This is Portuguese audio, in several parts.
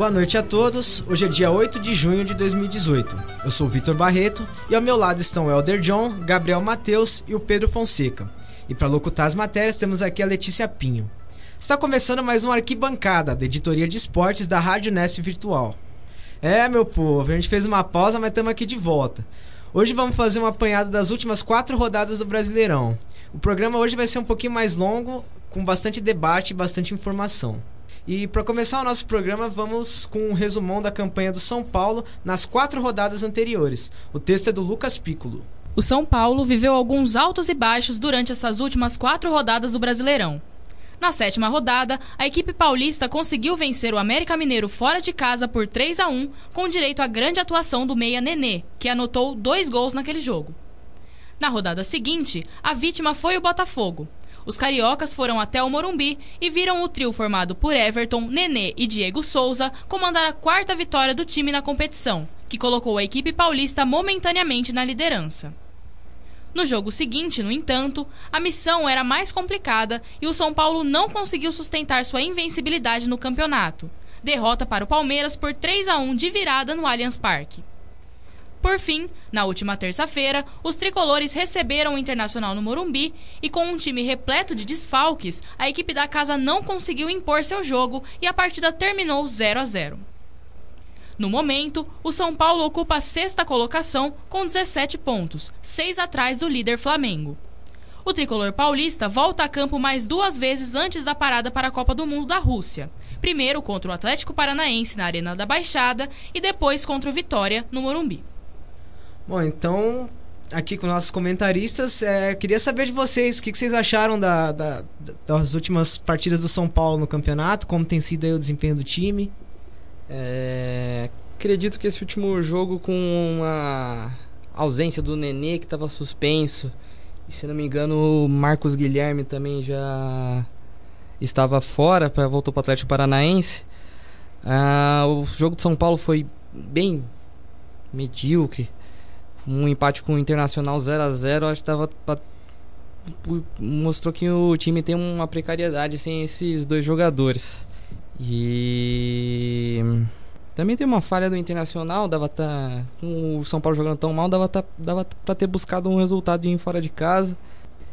Boa noite a todos. Hoje é dia 8 de junho de 2018. Eu sou Vitor Barreto e ao meu lado estão o Elder John, Gabriel Mateus e o Pedro Fonseca. E para locutar as matérias temos aqui a Letícia Pinho. Está começando mais uma arquibancada da editoria de esportes da Rádio Nesp Virtual. É, meu povo, a gente fez uma pausa, mas estamos aqui de volta. Hoje vamos fazer uma apanhada das últimas quatro rodadas do Brasileirão. O programa hoje vai ser um pouquinho mais longo, com bastante debate e bastante informação. E para começar o nosso programa, vamos com um resumão da campanha do São Paulo nas quatro rodadas anteriores. O texto é do Lucas Piccolo. O São Paulo viveu alguns altos e baixos durante essas últimas quatro rodadas do Brasileirão. Na sétima rodada, a equipe paulista conseguiu vencer o América Mineiro fora de casa por 3 a 1, com direito à grande atuação do meia Nenê, que anotou dois gols naquele jogo. Na rodada seguinte, a vítima foi o Botafogo. Os cariocas foram até o Morumbi e viram o trio formado por Everton, Nenê e Diego Souza comandar a quarta vitória do time na competição, que colocou a equipe paulista momentaneamente na liderança. No jogo seguinte, no entanto, a missão era mais complicada e o São Paulo não conseguiu sustentar sua invencibilidade no campeonato. Derrota para o Palmeiras por 3 a 1 de virada no Allianz Parque. Por fim, na última terça-feira, os tricolores receberam o Internacional no Morumbi e, com um time repleto de desfalques, a equipe da casa não conseguiu impor seu jogo e a partida terminou 0 a 0. No momento, o São Paulo ocupa a sexta colocação com 17 pontos, seis atrás do líder Flamengo. O tricolor paulista volta a campo mais duas vezes antes da parada para a Copa do Mundo da Rússia. Primeiro contra o Atlético Paranaense na Arena da Baixada e depois contra o Vitória no Morumbi. Bom, então, aqui com nossos comentaristas, é, queria saber de vocês o que, que vocês acharam da, da, das últimas partidas do São Paulo no campeonato, como tem sido o desempenho do time. É, acredito que esse último jogo com a ausência do Nenê que estava suspenso, e se não me engano o Marcos Guilherme também já estava fora, para voltou para o Atlético Paranaense. Ah, o jogo de São Paulo foi bem medíocre. Um empate com o Internacional 0 a 0 acho que tava mostrou que o time tem uma precariedade sem esses dois jogadores. E também tem uma falha do Internacional, dava tá com o São Paulo jogando tão mal, dava tá, dava para ter buscado um resultado em fora de casa.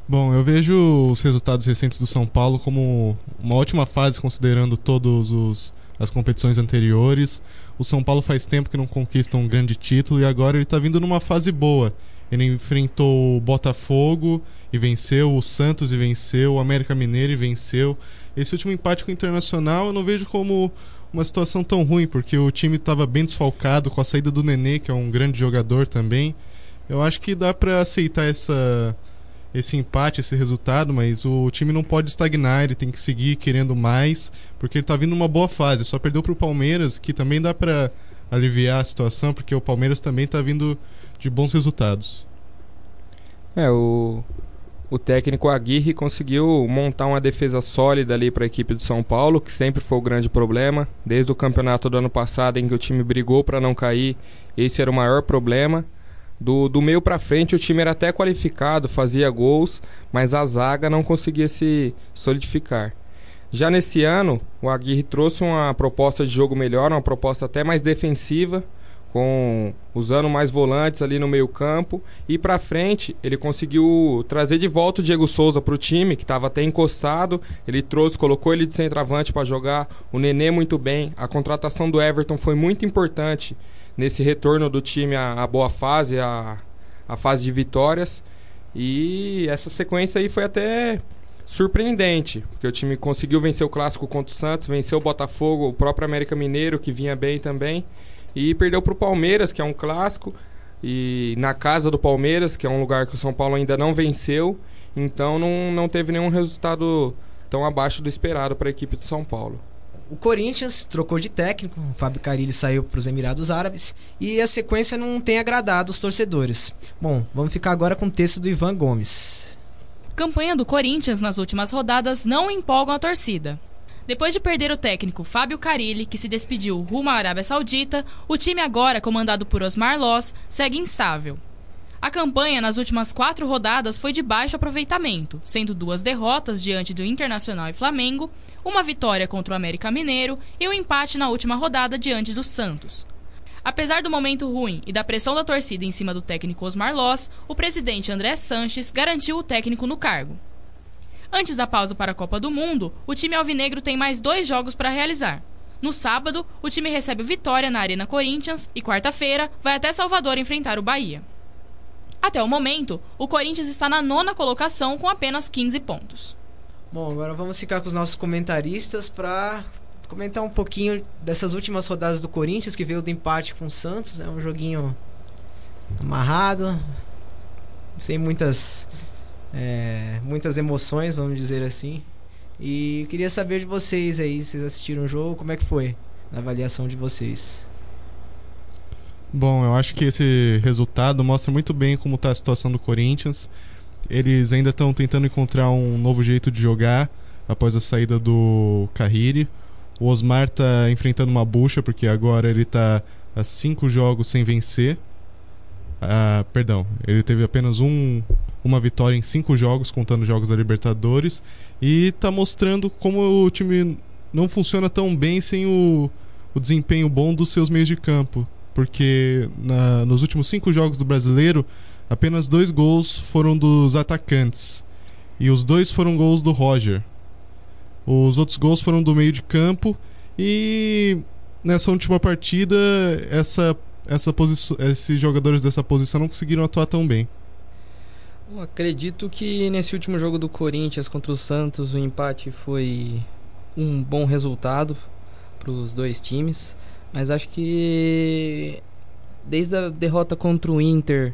Bom, eu vejo os resultados recentes do São Paulo como uma ótima fase considerando todos os as competições anteriores. O São Paulo faz tempo que não conquista um grande título e agora ele está vindo numa fase boa. Ele enfrentou o Botafogo e venceu, o Santos e venceu, o América Mineiro e venceu. Esse último empate com o Internacional eu não vejo como uma situação tão ruim, porque o time estava bem desfalcado com a saída do Nenê, que é um grande jogador também. Eu acho que dá para aceitar essa esse empate, esse resultado, mas o time não pode estagnar, ele tem que seguir querendo mais, porque ele está vindo numa boa fase. Só perdeu para o Palmeiras, que também dá para aliviar a situação, porque o Palmeiras também está vindo de bons resultados. É, o, o técnico Aguirre conseguiu montar uma defesa sólida ali para a equipe do São Paulo, que sempre foi o grande problema. Desde o campeonato do ano passado, em que o time brigou para não cair, esse era o maior problema. Do, do meio para frente, o time era até qualificado, fazia gols, mas a zaga não conseguia se solidificar. Já nesse ano, o Aguirre trouxe uma proposta de jogo melhor, uma proposta até mais defensiva, com usando mais volantes ali no meio-campo e para frente ele conseguiu trazer de volta o Diego Souza para o time que estava até encostado. Ele trouxe colocou ele de centroavante para jogar. O Nenê muito bem. A contratação do Everton foi muito importante nesse retorno do time à, à boa fase à, à fase de vitórias e essa sequência aí foi até surpreendente, porque o time conseguiu vencer o clássico contra o Santos, venceu o Botafogo, o próprio América Mineiro que vinha bem também e perdeu para o Palmeiras, que é um clássico, e na casa do Palmeiras, que é um lugar que o São Paulo ainda não venceu. Então não, não teve nenhum resultado tão abaixo do esperado para a equipe de São Paulo. O Corinthians trocou de técnico, o Fábio Carilli saiu para os Emirados Árabes e a sequência não tem agradado os torcedores. Bom, vamos ficar agora com o texto do Ivan Gomes. Campanha do Corinthians nas últimas rodadas não empolgam a torcida. Depois de perder o técnico Fábio Carilli, que se despediu rumo à Arábia Saudita, o time agora, comandado por Osmar Loss, segue instável. A campanha nas últimas quatro rodadas foi de baixo aproveitamento, sendo duas derrotas diante do Internacional e Flamengo, uma vitória contra o América Mineiro e um empate na última rodada diante do Santos. Apesar do momento ruim e da pressão da torcida em cima do técnico Osmar Loss, o presidente André Sanches garantiu o técnico no cargo. Antes da pausa para a Copa do Mundo, o time alvinegro tem mais dois jogos para realizar. No sábado, o time recebe o Vitória na Arena Corinthians e quarta-feira vai até Salvador enfrentar o Bahia. Até o momento, o Corinthians está na nona colocação com apenas 15 pontos. Bom, agora vamos ficar com os nossos comentaristas para comentar um pouquinho dessas últimas rodadas do Corinthians, que veio do empate com o Santos. É um joguinho amarrado, sem muitas, é, muitas emoções, vamos dizer assim. E queria saber de vocês aí, vocês assistiram o jogo, como é que foi na avaliação de vocês? Bom, eu acho que esse resultado mostra muito bem como está a situação do Corinthians. Eles ainda estão tentando encontrar um novo jeito de jogar após a saída do Carriri. O Osmar está enfrentando uma bucha porque agora ele está a cinco jogos sem vencer. Ah, perdão, ele teve apenas um, uma vitória em cinco jogos, contando jogos da Libertadores, e está mostrando como o time não funciona tão bem sem o, o desempenho bom dos seus meios de campo porque na, nos últimos cinco jogos do brasileiro, apenas dois gols foram dos atacantes. E os dois foram gols do Roger. Os outros gols foram do meio de campo. E nessa última partida, essa, essa esses jogadores dessa posição não conseguiram atuar tão bem. Acredito que nesse último jogo do Corinthians contra o Santos, o empate foi um bom resultado para os dois times. Mas acho que desde a derrota contra o Inter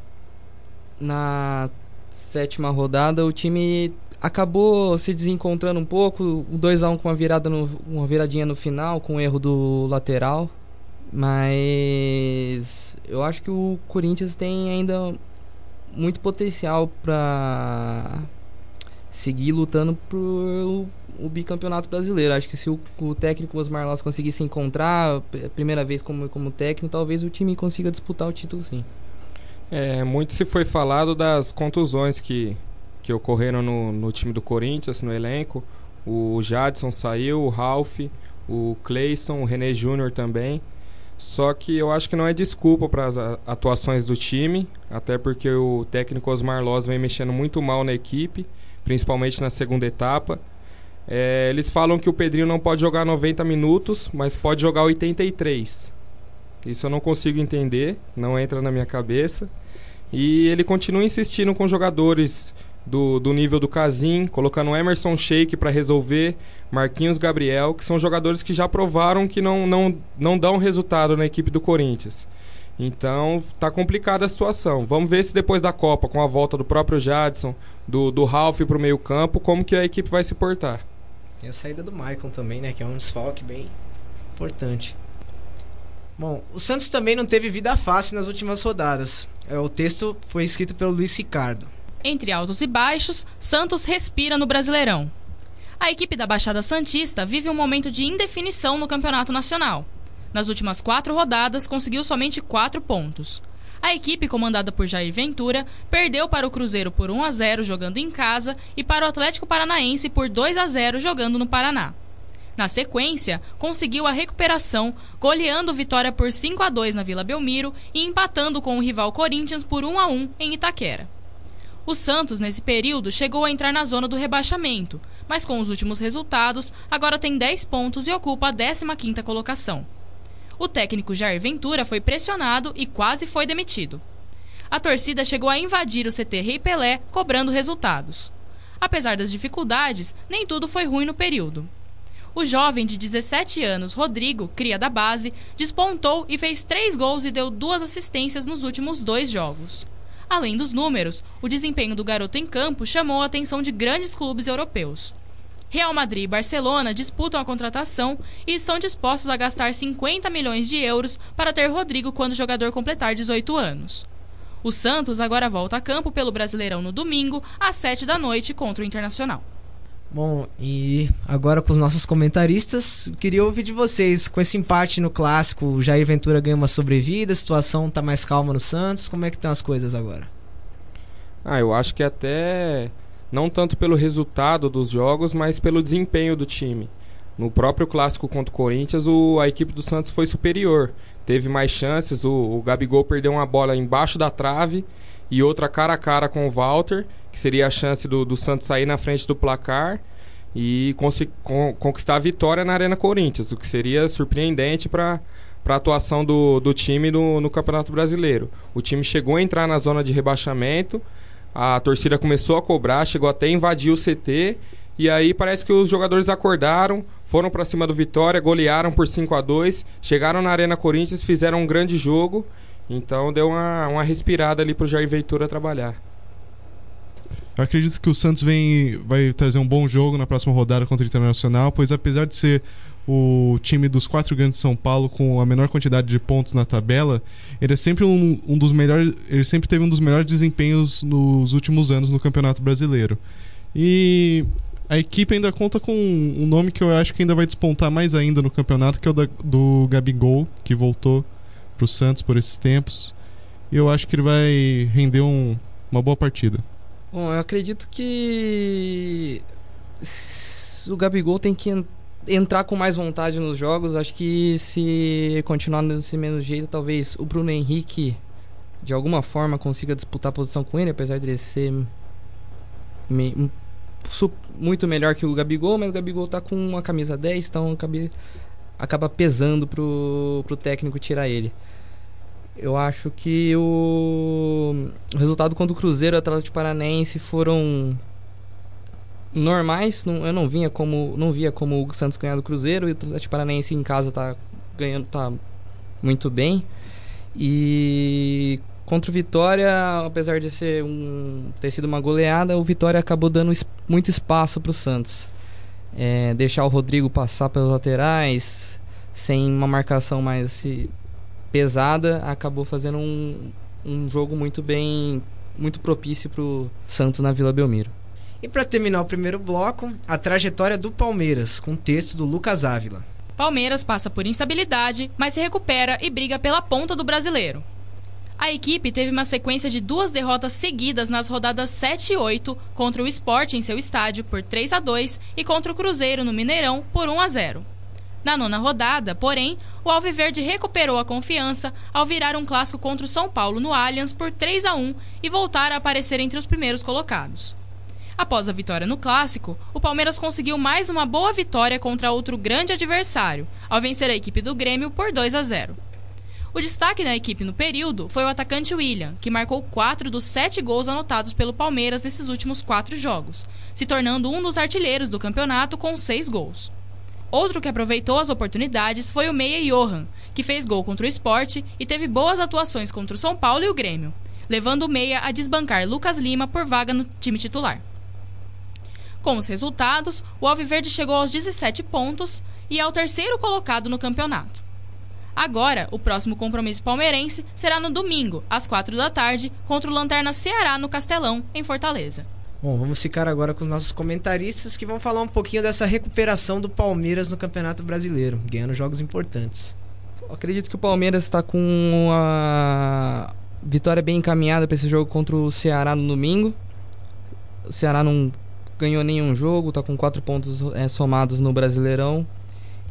na sétima rodada, o time acabou se desencontrando um pouco, o 2 a 1 com uma virada no, uma viradinha no final, com o erro do lateral. Mas eu acho que o Corinthians tem ainda muito potencial para seguir lutando por o bicampeonato brasileiro. Acho que se o, o técnico Osmar Loss conseguisse encontrar a primeira vez como, como técnico, talvez o time consiga disputar o título sim. É, muito se foi falado das contusões que, que ocorreram no, no time do Corinthians, no elenco. O Jadson saiu, o Ralph, o Cleison, o René Júnior também. Só que eu acho que não é desculpa para as atuações do time, até porque o técnico Osmar Loz vem mexendo muito mal na equipe, principalmente na segunda etapa. É, eles falam que o Pedrinho não pode jogar 90 minutos, mas pode jogar 83. Isso eu não consigo entender, não entra na minha cabeça. E ele continua insistindo com jogadores do, do nível do Casim, colocando Emerson Sheik para resolver, Marquinhos Gabriel, que são jogadores que já provaram que não, não, não dão resultado na equipe do Corinthians. Então tá complicada a situação. Vamos ver se depois da Copa, com a volta do próprio Jadson, do, do Ralph para o meio campo, como que a equipe vai se portar. Tem a saída do Michael também, né? Que é um desfalque bem importante. Bom, o Santos também não teve vida fácil nas últimas rodadas. É, o texto foi escrito pelo Luiz Ricardo. Entre altos e baixos, Santos respira no Brasileirão. A equipe da Baixada Santista vive um momento de indefinição no Campeonato Nacional. Nas últimas quatro rodadas, conseguiu somente quatro pontos. A equipe comandada por Jair Ventura perdeu para o Cruzeiro por 1 a 0 jogando em casa e para o Atlético Paranaense por 2 a 0 jogando no Paraná. Na sequência, conseguiu a recuperação, goleando Vitória por 5 a 2 na Vila Belmiro e empatando com o rival Corinthians por 1 a 1 em Itaquera. O Santos, nesse período, chegou a entrar na zona do rebaixamento, mas com os últimos resultados, agora tem 10 pontos e ocupa a 15ª colocação o técnico Jair Ventura foi pressionado e quase foi demitido. A torcida chegou a invadir o CT Rei Pelé, cobrando resultados. Apesar das dificuldades, nem tudo foi ruim no período. O jovem de 17 anos, Rodrigo, cria da base, despontou e fez três gols e deu duas assistências nos últimos dois jogos. Além dos números, o desempenho do garoto em campo chamou a atenção de grandes clubes europeus. Real Madrid e Barcelona disputam a contratação e estão dispostos a gastar 50 milhões de euros para ter Rodrigo quando o jogador completar 18 anos. O Santos agora volta a campo pelo Brasileirão no domingo, às 7 da noite, contra o Internacional. Bom, e agora com os nossos comentaristas, queria ouvir de vocês, com esse empate no clássico, o Jair Ventura ganha uma sobrevida, a situação está mais calma no Santos, como é que estão as coisas agora? Ah, eu acho que até não tanto pelo resultado dos jogos, mas pelo desempenho do time. No próprio clássico contra o Corinthians, o, a equipe do Santos foi superior. Teve mais chances, o, o Gabigol perdeu uma bola embaixo da trave e outra cara a cara com o Walter, que seria a chance do, do Santos sair na frente do placar e con conquistar a vitória na Arena Corinthians, o que seria surpreendente para para a atuação do, do time no, no Campeonato Brasileiro. O time chegou a entrar na zona de rebaixamento, a torcida começou a cobrar, chegou até a invadir o CT e aí parece que os jogadores acordaram, foram para cima do Vitória, golearam por 5 a 2 chegaram na Arena Corinthians, fizeram um grande jogo. Então deu uma, uma respirada ali pro Jair Ventura trabalhar. Eu acredito que o Santos vem, vai trazer um bom jogo na próxima rodada contra o Internacional, pois apesar de ser o time dos quatro grandes de São Paulo com a menor quantidade de pontos na tabela, ele é sempre um, um dos melhores, ele sempre teve um dos melhores desempenhos nos últimos anos no Campeonato Brasileiro. E a equipe ainda conta com um nome que eu acho que ainda vai despontar mais ainda no campeonato, que é o da, do Gabigol, que voltou para o Santos por esses tempos. E eu acho que ele vai render um, uma boa partida. Bom, eu acredito que o Gabigol tem que entrar com mais vontade nos jogos. Acho que se continuar desse mesmo jeito, talvez o Bruno Henrique de alguma forma consiga disputar a posição com ele, apesar de ele ser muito melhor que o Gabigol, mas o Gabigol tá com uma camisa 10, então acaba pesando pro, pro técnico tirar ele. Eu acho que o, o resultado contra o Cruzeiro e o Atlético Paranaense foram normais. Não, eu não vinha como não via como o Santos ganhar do Cruzeiro e o Atlético Paranaense em casa tá ganhando tá muito bem. E contra o Vitória, apesar de ser um, ter sido uma goleada, o Vitória acabou dando es, muito espaço para o Santos. É, deixar o Rodrigo passar pelas laterais sem uma marcação mais pesada, acabou fazendo um, um jogo muito bem, muito propício para o Santos na Vila Belmiro. E para terminar o primeiro bloco, a trajetória do Palmeiras, com texto do Lucas Ávila. Palmeiras passa por instabilidade, mas se recupera e briga pela ponta do brasileiro. A equipe teve uma sequência de duas derrotas seguidas nas rodadas 7 e 8 contra o Sport em seu estádio por 3 a 2 e contra o Cruzeiro no Mineirão por 1 a 0. Na nona rodada, porém, o Alviverde recuperou a confiança ao virar um clássico contra o São Paulo no Allianz por 3 a 1 e voltar a aparecer entre os primeiros colocados. Após a vitória no clássico, o Palmeiras conseguiu mais uma boa vitória contra outro grande adversário, ao vencer a equipe do Grêmio por 2 a 0. O destaque da equipe no período foi o atacante William, que marcou quatro dos sete gols anotados pelo Palmeiras nesses últimos quatro jogos, se tornando um dos artilheiros do campeonato com seis gols. Outro que aproveitou as oportunidades foi o Meia Johan, que fez gol contra o esporte e teve boas atuações contra o São Paulo e o Grêmio, levando o Meia a desbancar Lucas Lima por vaga no time titular. Com os resultados, o Alviverde chegou aos 17 pontos e é o terceiro colocado no campeonato. Agora, o próximo compromisso palmeirense será no domingo, às 4 da tarde, contra o Lanterna Ceará no Castelão, em Fortaleza. Bom, vamos ficar agora com os nossos comentaristas que vão falar um pouquinho dessa recuperação do Palmeiras no Campeonato Brasileiro, ganhando jogos importantes. acredito que o Palmeiras está com a vitória bem encaminhada para esse jogo contra o Ceará no domingo. O Ceará não ganhou nenhum jogo, está com quatro pontos é, somados no Brasileirão.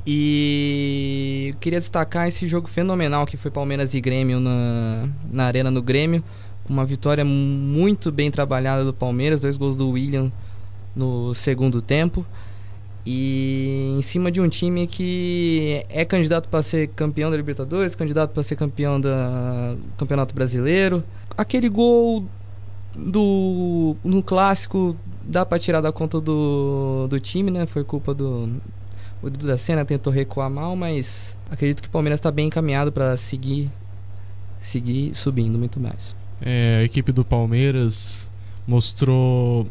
E eu queria destacar esse jogo fenomenal que foi Palmeiras e Grêmio na, na Arena no Grêmio. Uma vitória muito bem trabalhada do Palmeiras, dois gols do William no segundo tempo. E em cima de um time que é candidato para ser campeão da Libertadores, candidato para ser campeão do Campeonato Brasileiro. Aquele gol do no clássico dá para tirar da conta do, do time, né? Foi culpa do o da Senna tentou recuar mal, mas acredito que o Palmeiras está bem encaminhado para seguir seguir subindo muito mais. É, a equipe do Palmeiras mostrou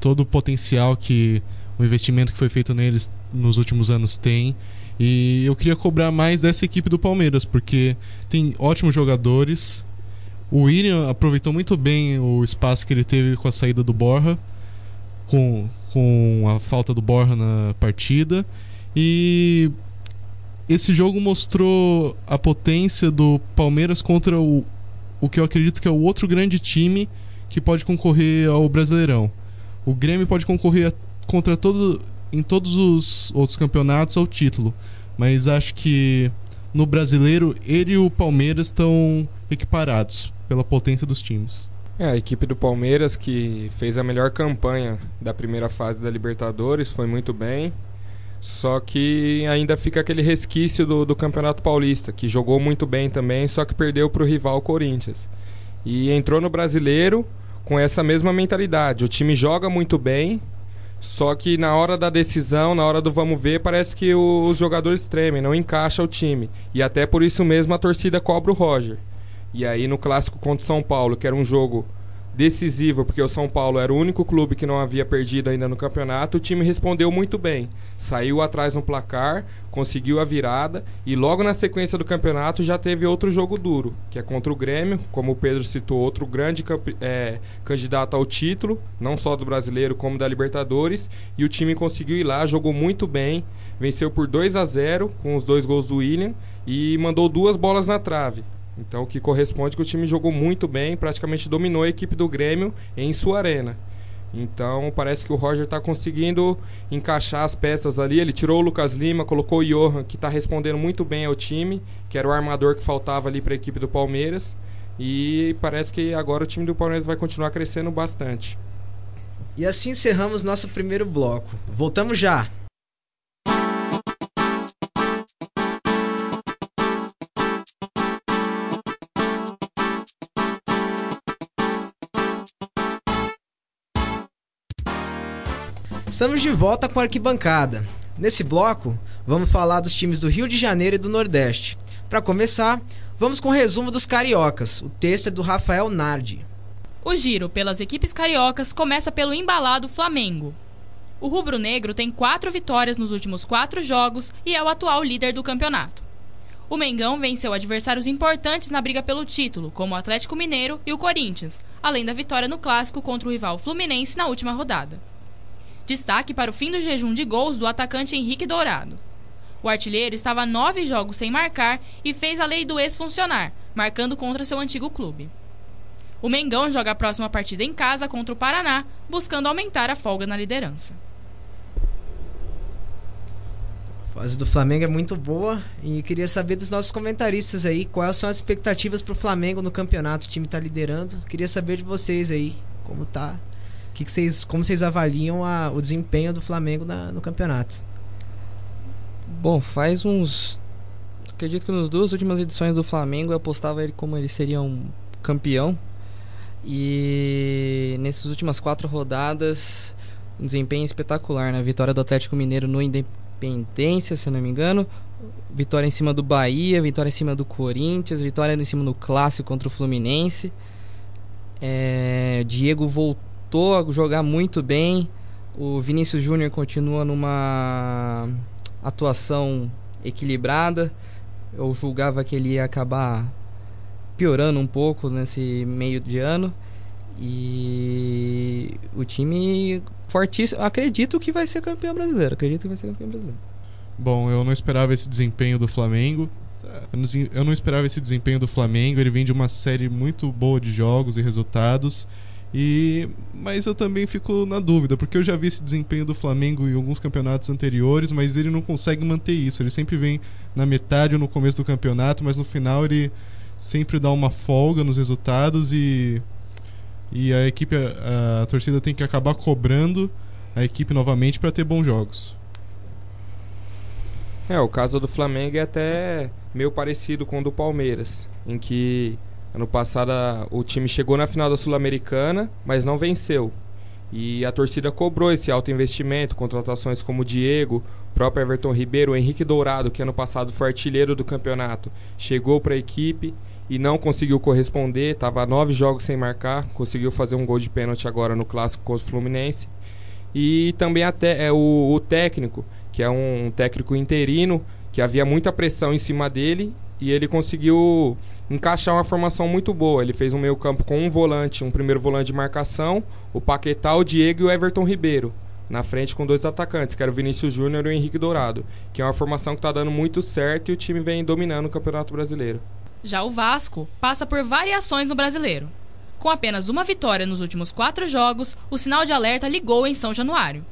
todo o potencial que o investimento que foi feito neles nos últimos anos tem. E eu queria cobrar mais dessa equipe do Palmeiras, porque tem ótimos jogadores. O William aproveitou muito bem o espaço que ele teve com a saída do Borja, com, com a falta do Borja na partida. E esse jogo mostrou a potência do Palmeiras contra o, o que eu acredito que é o outro grande time que pode concorrer ao Brasileirão. O Grêmio pode concorrer contra todo em todos os outros campeonatos ao título, mas acho que no Brasileiro ele e o Palmeiras estão equiparados pela potência dos times. É, a equipe do Palmeiras que fez a melhor campanha da primeira fase da Libertadores, foi muito bem. Só que ainda fica aquele resquício do, do Campeonato Paulista, que jogou muito bem também, só que perdeu para o rival Corinthians. E entrou no Brasileiro com essa mesma mentalidade. O time joga muito bem, só que na hora da decisão, na hora do vamos ver, parece que o, os jogadores tremem, não encaixa o time. E até por isso mesmo a torcida cobra o Roger. E aí no clássico contra o São Paulo, que era um jogo decisivo, porque o São Paulo era o único clube que não havia perdido ainda no campeonato, o time respondeu muito bem. Saiu atrás no placar, conseguiu a virada e logo na sequência do campeonato já teve outro jogo duro, que é contra o Grêmio, como o Pedro citou, outro grande é, candidato ao título, não só do brasileiro como da Libertadores, e o time conseguiu ir lá, jogou muito bem, venceu por 2 a 0 com os dois gols do William e mandou duas bolas na trave. Então, o que corresponde é que o time jogou muito bem, praticamente dominou a equipe do Grêmio em sua arena. Então, parece que o Roger está conseguindo encaixar as peças ali. Ele tirou o Lucas Lima, colocou o Johan, que está respondendo muito bem ao time, que era o armador que faltava ali para a equipe do Palmeiras. E parece que agora o time do Palmeiras vai continuar crescendo bastante. E assim encerramos nosso primeiro bloco. Voltamos já! Estamos de volta com a arquibancada. Nesse bloco, vamos falar dos times do Rio de Janeiro e do Nordeste. Para começar, vamos com o resumo dos cariocas. O texto é do Rafael Nardi. O giro pelas equipes cariocas começa pelo embalado Flamengo. O rubro-negro tem quatro vitórias nos últimos quatro jogos e é o atual líder do campeonato. O Mengão venceu adversários importantes na briga pelo título, como o Atlético Mineiro e o Corinthians, além da vitória no clássico contra o rival Fluminense na última rodada. Destaque para o fim do jejum de gols do atacante Henrique Dourado. O artilheiro estava nove jogos sem marcar e fez a lei do ex funcionar, marcando contra seu antigo clube. O Mengão joga a próxima partida em casa contra o Paraná, buscando aumentar a folga na liderança. A fase do Flamengo é muito boa e queria saber dos nossos comentaristas aí quais são as expectativas para o Flamengo no campeonato. O time está liderando. Queria saber de vocês aí como tá que, que vocês, como vocês avaliam a, o desempenho do Flamengo na, no campeonato? Bom, faz uns. Acredito que nas duas últimas edições do Flamengo eu apostava ele como ele seria um campeão. E nessas últimas quatro rodadas, um desempenho espetacular, né? Vitória do Atlético Mineiro no Independência, se eu não me engano. Vitória em cima do Bahia, vitória em cima do Corinthians, vitória em cima do Clássico contra o Fluminense. É, Diego voltou voltou a jogar muito bem. O Vinícius Júnior continua numa atuação equilibrada. Eu julgava que ele ia acabar piorando um pouco nesse meio de ano. E o time fortíssimo. Acredito que vai ser campeão brasileiro. Acredito que vai ser campeão brasileiro. Bom, eu não esperava esse desempenho do Flamengo. Eu não esperava esse desempenho do Flamengo. Ele vem de uma série muito boa de jogos e resultados. E mas eu também fico na dúvida, porque eu já vi esse desempenho do Flamengo em alguns campeonatos anteriores, mas ele não consegue manter isso. Ele sempre vem na metade ou no começo do campeonato, mas no final ele sempre dá uma folga nos resultados e e a equipe a, a torcida tem que acabar cobrando a equipe novamente para ter bons jogos. É, o caso do Flamengo é até meio parecido com o do Palmeiras, em que Ano passado o time chegou na final da Sul-Americana, mas não venceu. E a torcida cobrou esse alto investimento, contratações como o Diego, próprio Everton Ribeiro, o Henrique Dourado, que ano passado foi artilheiro do campeonato, chegou para a equipe e não conseguiu corresponder, estava nove jogos sem marcar, conseguiu fazer um gol de pênalti agora no clássico contra o Fluminense. E também até é o, o técnico, que é um técnico interino, que havia muita pressão em cima dele e ele conseguiu encaixar uma formação muito boa. Ele fez um meio campo com um volante, um primeiro volante de marcação, o Paquetá, o Diego e o Everton Ribeiro. Na frente com dois atacantes, que era o Vinícius Júnior e o Henrique Dourado. Que é uma formação que está dando muito certo e o time vem dominando o Campeonato Brasileiro. Já o Vasco passa por variações no brasileiro. Com apenas uma vitória nos últimos quatro jogos, o sinal de alerta ligou em São Januário.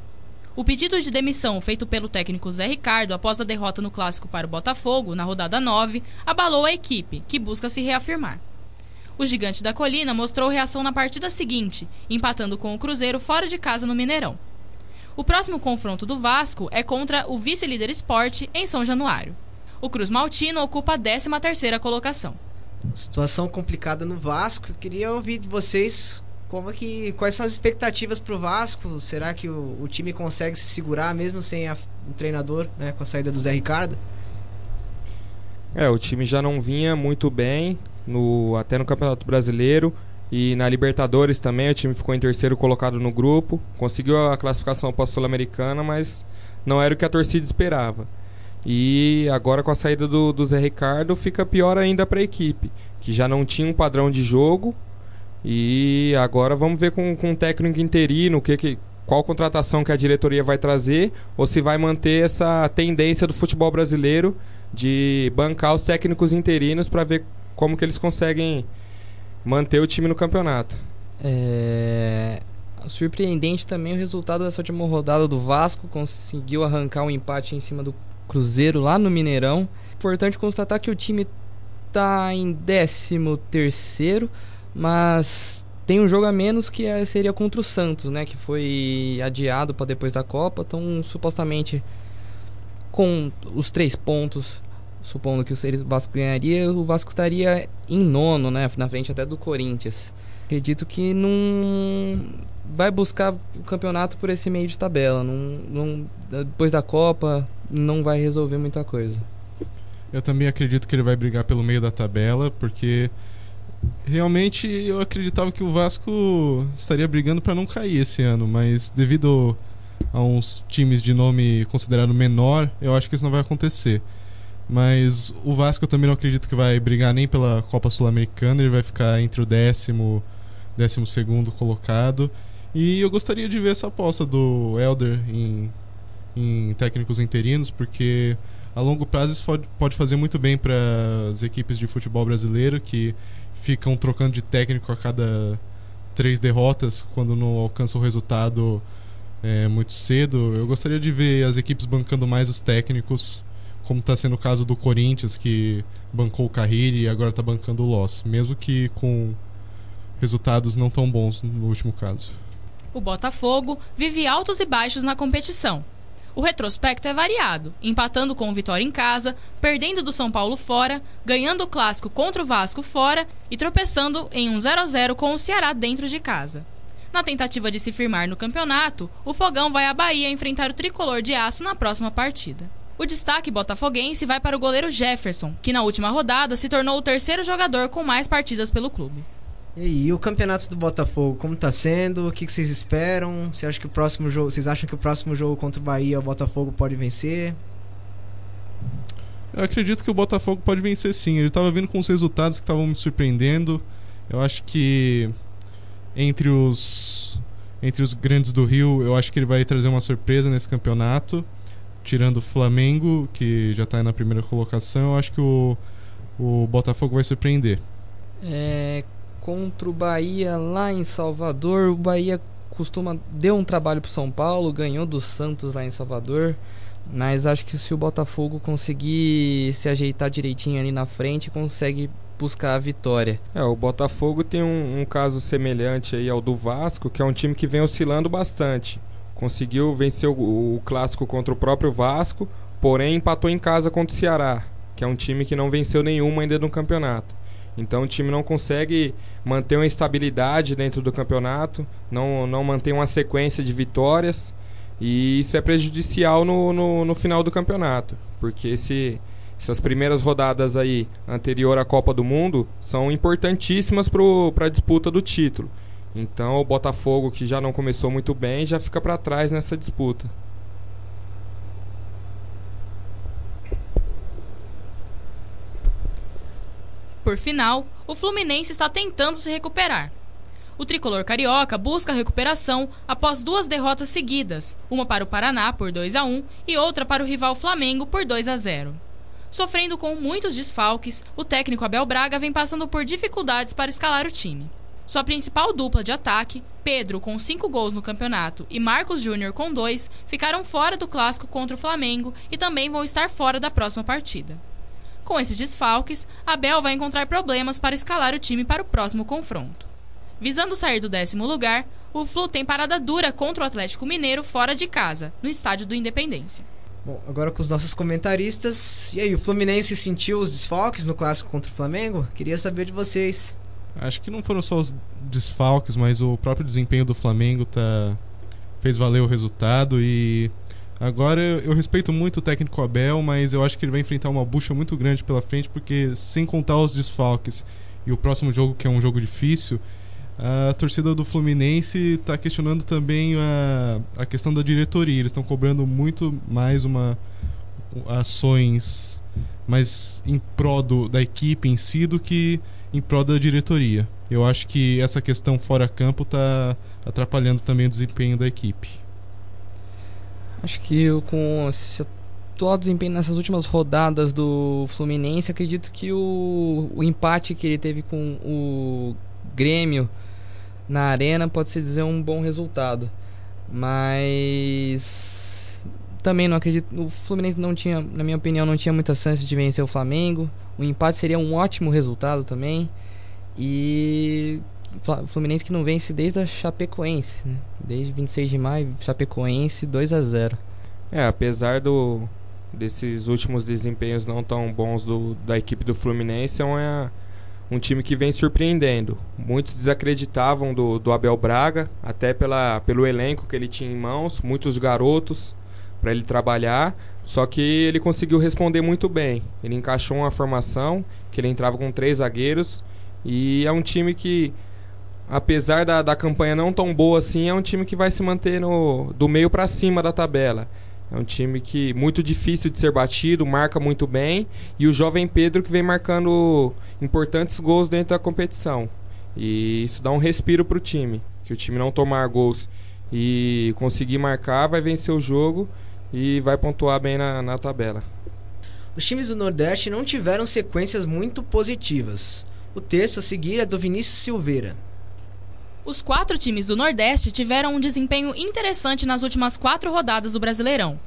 O pedido de demissão feito pelo técnico Zé Ricardo após a derrota no clássico para o Botafogo, na rodada 9, abalou a equipe, que busca se reafirmar. O gigante da colina mostrou reação na partida seguinte, empatando com o Cruzeiro fora de casa no Mineirão. O próximo confronto do Vasco é contra o vice-líder Esporte em São Januário. O Cruz Maltino ocupa a 13ª colocação. Situação complicada no Vasco. Queria ouvir de vocês como que quais são as expectativas para o Vasco. Será que o, o, time consegue se segurar mesmo sem a, o treinador, né, com a saída do Zé Ricardo? É, o time já não vinha muito bem no até no Campeonato Brasileiro e na Libertadores também o time ficou em terceiro colocado no grupo, conseguiu a classificação para a Sul-Americana, mas não era o que a torcida esperava. E agora com a saída do, do Zé Ricardo fica pior ainda para a equipe, que já não tinha um padrão de jogo. E agora vamos ver com, com o técnico interino que, que, qual contratação que a diretoria vai trazer ou se vai manter essa tendência do futebol brasileiro de bancar os técnicos interinos para ver como que eles conseguem manter o time no campeonato. É... Surpreendente também o resultado dessa última rodada do Vasco, conseguiu arrancar um empate em cima do Cruzeiro lá no Mineirão. Importante constatar que o time está em 13 terceiro, mas tem um jogo a menos que é, seria contra o Santos, né, que foi adiado para depois da Copa, então supostamente com os três pontos, supondo que o Vasco ganharia, o Vasco estaria em nono, né, na frente até do Corinthians. Acredito que não vai buscar o campeonato por esse meio de tabela, não, não depois da Copa não vai resolver muita coisa. Eu também acredito que ele vai brigar pelo meio da tabela, porque realmente eu acreditava que o Vasco estaria brigando para não cair esse ano, mas devido a uns times de nome considerado menor, eu acho que isso não vai acontecer. Mas o Vasco eu também não acredito que vai brigar nem pela Copa Sul-Americana, ele vai ficar entre o décimo, décimo segundo colocado. E eu gostaria de ver essa aposta do Elder em em técnicos interinos, porque a longo prazo isso pode fazer muito bem para as equipes de futebol brasileiro que ficam trocando de técnico a cada três derrotas quando não alcançam o resultado é, muito cedo. Eu gostaria de ver as equipes bancando mais os técnicos, como está sendo o caso do Corinthians, que bancou o Carrilli e agora está bancando o Loss, mesmo que com resultados não tão bons no último caso. O Botafogo vive altos e baixos na competição. O retrospecto é variado, empatando com o Vitória em casa, perdendo do São Paulo fora, ganhando o clássico contra o Vasco fora e tropeçando em um 0 a 0 com o Ceará dentro de casa. Na tentativa de se firmar no campeonato, o Fogão vai à Bahia enfrentar o tricolor de aço na próxima partida. O destaque botafoguense vai para o goleiro Jefferson, que na última rodada se tornou o terceiro jogador com mais partidas pelo clube. E aí, o campeonato do Botafogo, como tá sendo? O que, que vocês esperam? Você acha que o próximo jogo, vocês acham que o próximo jogo contra o Bahia o Botafogo pode vencer? Eu acredito que o Botafogo pode vencer sim. Ele estava vindo com os resultados que estavam me surpreendendo. Eu acho que entre os entre os grandes do Rio, eu acho que ele vai trazer uma surpresa nesse campeonato. Tirando o Flamengo, que já está na primeira colocação, eu acho que o, o Botafogo vai surpreender. É, contra o Bahia lá em Salvador. O Bahia costuma deu um trabalho para São Paulo, ganhou do Santos lá em Salvador. Mas acho que se o Botafogo conseguir se ajeitar direitinho ali na frente, consegue buscar a vitória. É, o Botafogo tem um, um caso semelhante aí ao do Vasco, que é um time que vem oscilando bastante. Conseguiu vencer o, o clássico contra o próprio Vasco, porém empatou em casa contra o Ceará, que é um time que não venceu nenhuma ainda no campeonato. Então o time não consegue manter uma estabilidade dentro do campeonato, não, não mantém uma sequência de vitórias e isso é prejudicial no, no, no final do campeonato, porque esse, essas primeiras rodadas aí anterior à Copa do Mundo são importantíssimas para a disputa do título. Então o Botafogo, que já não começou muito bem, já fica para trás nessa disputa. Por final, o Fluminense está tentando se recuperar. O tricolor carioca busca a recuperação após duas derrotas seguidas, uma para o Paraná por 2 a 1 e outra para o rival Flamengo por 2 a 0. Sofrendo com muitos desfalques, o técnico Abel Braga vem passando por dificuldades para escalar o time. Sua principal dupla de ataque, Pedro com 5 gols no campeonato e Marcos Júnior com 2, ficaram fora do clássico contra o Flamengo e também vão estar fora da próxima partida. Com esses desfalques, Abel vai encontrar problemas para escalar o time para o próximo confronto. Visando sair do décimo lugar, o Flu tem parada dura contra o Atlético Mineiro fora de casa, no estádio do Independência. Bom, agora com os nossos comentaristas. E aí, o Fluminense sentiu os desfalques no clássico contra o Flamengo? Queria saber de vocês. Acho que não foram só os desfalques, mas o próprio desempenho do Flamengo tá fez valer o resultado e agora eu respeito muito o técnico Abel, mas eu acho que ele vai enfrentar uma bucha muito grande pela frente porque sem contar os desfalques e o próximo jogo que é um jogo difícil, a torcida do Fluminense está questionando também a, a questão da diretoria. Eles estão cobrando muito mais uma ações mais em prol do, da equipe em si do que em prol da diretoria. Eu acho que essa questão fora campo está atrapalhando também o desempenho da equipe. Acho que eu, com esse atual desempenho nessas últimas rodadas do Fluminense, acredito que o, o empate que ele teve com o Grêmio na arena pode se dizer um bom resultado. Mas também não acredito. O Fluminense não tinha, na minha opinião, não tinha muita chance de vencer o Flamengo. O empate seria um ótimo resultado também. E o Fluminense que não vence desde a Chapecoense, né? Desde 26 de maio, Chapecoense 2 a 0. É, apesar do desses últimos desempenhos não tão bons do, da equipe do Fluminense, é uma, um time que vem surpreendendo. Muitos desacreditavam do, do Abel Braga, até pela, pelo elenco que ele tinha em mãos, muitos garotos para ele trabalhar, só que ele conseguiu responder muito bem. Ele encaixou uma formação que ele entrava com três zagueiros e é um time que, apesar da, da campanha não tão boa assim, é um time que vai se manter no, do meio para cima da tabela. É um time que muito difícil de ser batido, marca muito bem e o jovem Pedro que vem marcando importantes gols dentro da competição. E isso dá um respiro para o time, que o time não tomar gols e conseguir marcar, vai vencer o jogo e vai pontuar bem na, na tabela. Os times do Nordeste não tiveram sequências muito positivas. O texto a seguir é do Vinícius Silveira. Os quatro times do Nordeste tiveram um desempenho interessante nas últimas quatro rodadas do Brasileirão.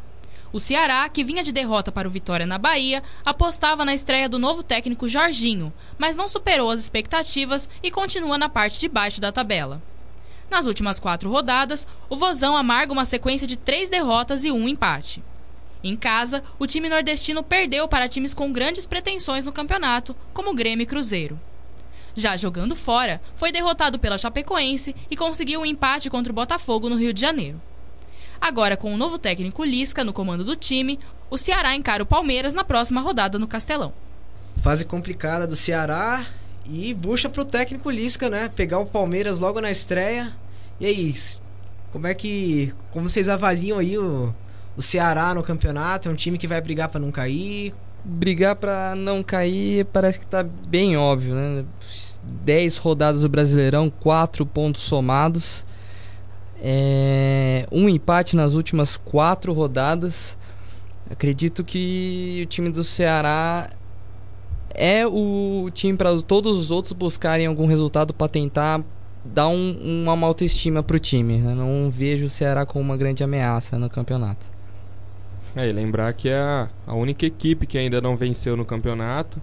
O Ceará, que vinha de derrota para o Vitória na Bahia, apostava na estreia do novo técnico Jorginho, mas não superou as expectativas e continua na parte de baixo da tabela. Nas últimas quatro rodadas, o Vozão amarga uma sequência de três derrotas e um empate. Em casa, o time nordestino perdeu para times com grandes pretensões no campeonato, como Grêmio e Cruzeiro. Já jogando fora, foi derrotado pela Chapecoense e conseguiu um empate contra o Botafogo no Rio de Janeiro. Agora, com o novo técnico Lisca no comando do time, o Ceará encara o Palmeiras na próxima rodada no Castelão. Fase complicada do Ceará e bucha pro técnico Lisca, né? Pegar o Palmeiras logo na estreia. E aí, como é que. Como vocês avaliam aí o, o Ceará no campeonato? É um time que vai brigar para não cair? Brigar para não cair parece que tá bem óbvio, né? 10 rodadas do Brasileirão, 4 pontos somados. É, um empate nas últimas 4 rodadas. Acredito que o time do Ceará é o time para todos os outros buscarem algum resultado para tentar dar um, uma autoestima para o time. Eu não vejo o Ceará como uma grande ameaça no campeonato. É, e lembrar que é a, a única equipe que ainda não venceu no campeonato.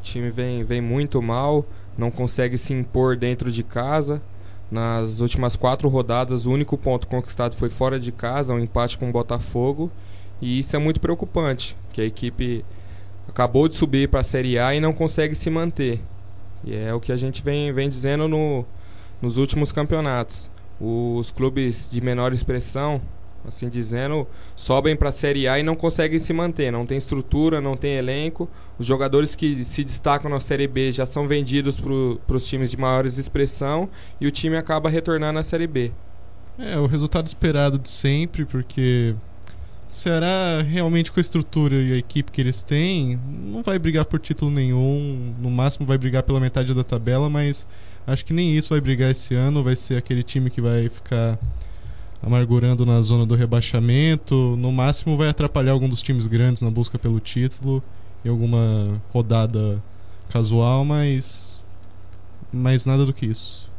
O time vem, vem muito mal não consegue se impor dentro de casa. Nas últimas quatro rodadas, o único ponto conquistado foi fora de casa, um empate com o Botafogo. E isso é muito preocupante, que a equipe acabou de subir para a Série A e não consegue se manter. E é o que a gente vem, vem dizendo no, nos últimos campeonatos. Os clubes de menor expressão assim dizendo, sobem para a Série A e não conseguem se manter. Não tem estrutura, não tem elenco. Os jogadores que se destacam na Série B já são vendidos para os times de maiores expressão e o time acaba retornando à Série B. É, o resultado esperado de sempre, porque Ceará realmente com a estrutura e a equipe que eles têm, não vai brigar por título nenhum, no máximo vai brigar pela metade da tabela, mas acho que nem isso vai brigar esse ano, vai ser aquele time que vai ficar amargurando na zona do rebaixamento. No máximo vai atrapalhar algum dos times grandes na busca pelo título em alguma rodada casual, mas mas nada do que isso.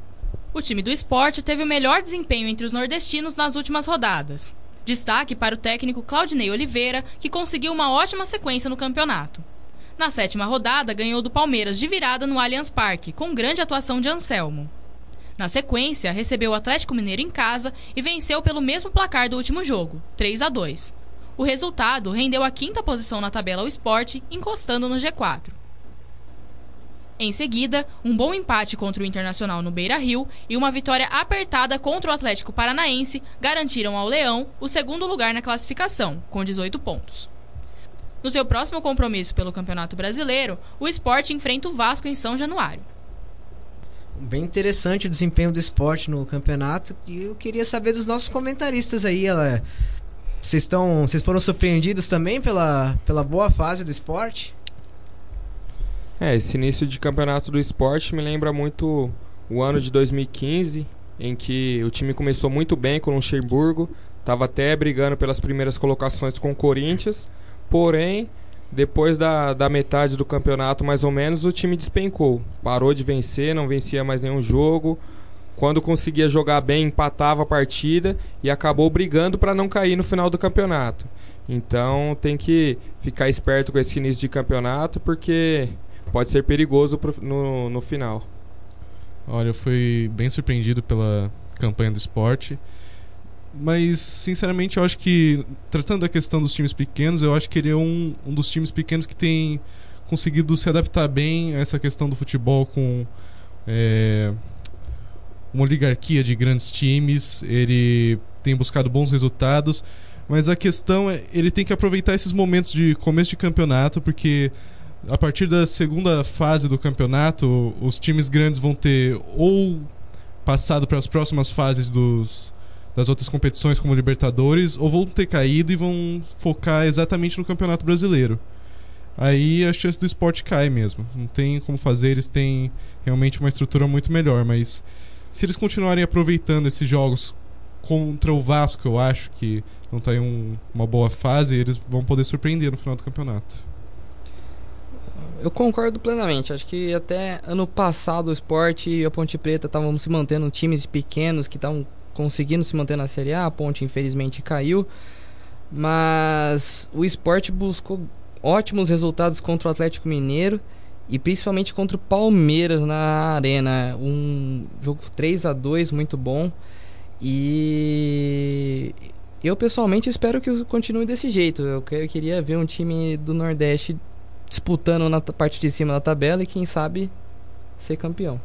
O time do esporte teve o melhor desempenho entre os nordestinos nas últimas rodadas. Destaque para o técnico Claudinei Oliveira, que conseguiu uma ótima sequência no campeonato. Na sétima rodada, ganhou do Palmeiras de virada no Allianz Parque, com grande atuação de Anselmo. Na sequência, recebeu o Atlético Mineiro em casa e venceu pelo mesmo placar do último jogo, 3 a 2. O resultado rendeu a quinta posição na tabela ao esporte, encostando no G4. Em seguida, um bom empate contra o Internacional no Beira Rio e uma vitória apertada contra o Atlético Paranaense garantiram ao Leão o segundo lugar na classificação, com 18 pontos. No seu próximo compromisso pelo Campeonato Brasileiro, o esporte enfrenta o Vasco em São Januário. Bem interessante o desempenho do esporte no campeonato e eu queria saber dos nossos comentaristas aí. Ela, vocês estão, vocês foram surpreendidos também pela, pela boa fase do esporte? É, esse início de campeonato do esporte me lembra muito o ano de 2015, em que o time começou muito bem com o Luxemburgo, estava até brigando pelas primeiras colocações com o Corinthians, porém, depois da, da metade do campeonato, mais ou menos, o time despencou. Parou de vencer, não vencia mais nenhum jogo. Quando conseguia jogar bem, empatava a partida e acabou brigando para não cair no final do campeonato. Então tem que ficar esperto com esse início de campeonato, porque pode ser perigoso pro, no, no final. Olha, eu fui bem surpreendido pela campanha do esporte. Mas, sinceramente, eu acho que, tratando da questão dos times pequenos, eu acho que ele é um, um dos times pequenos que tem conseguido se adaptar bem a essa questão do futebol com é, uma oligarquia de grandes times. Ele tem buscado bons resultados. Mas a questão é, ele tem que aproveitar esses momentos de começo de campeonato, porque a partir da segunda fase do campeonato, os times grandes vão ter ou passado para as próximas fases dos, das outras competições, como Libertadores, ou vão ter caído e vão focar exatamente no Campeonato Brasileiro. Aí a chance do esporte cai mesmo. Não tem como fazer, eles têm realmente uma estrutura muito melhor, mas se eles continuarem aproveitando esses jogos contra o Vasco, eu acho que não está em um, uma boa fase, eles vão poder surpreender no final do campeonato. Eu concordo plenamente. Acho que até ano passado o esporte e a Ponte Preta estavam se mantendo times pequenos que estavam conseguindo se manter na Série A. A Ponte infelizmente caiu. Mas o esporte buscou ótimos resultados contra o Atlético Mineiro e principalmente contra o Palmeiras na Arena. Um jogo 3 a 2 muito bom. E eu pessoalmente espero que continue desse jeito. Eu, eu queria ver um time do Nordeste disputando na parte de cima da tabela e quem sabe ser campeão.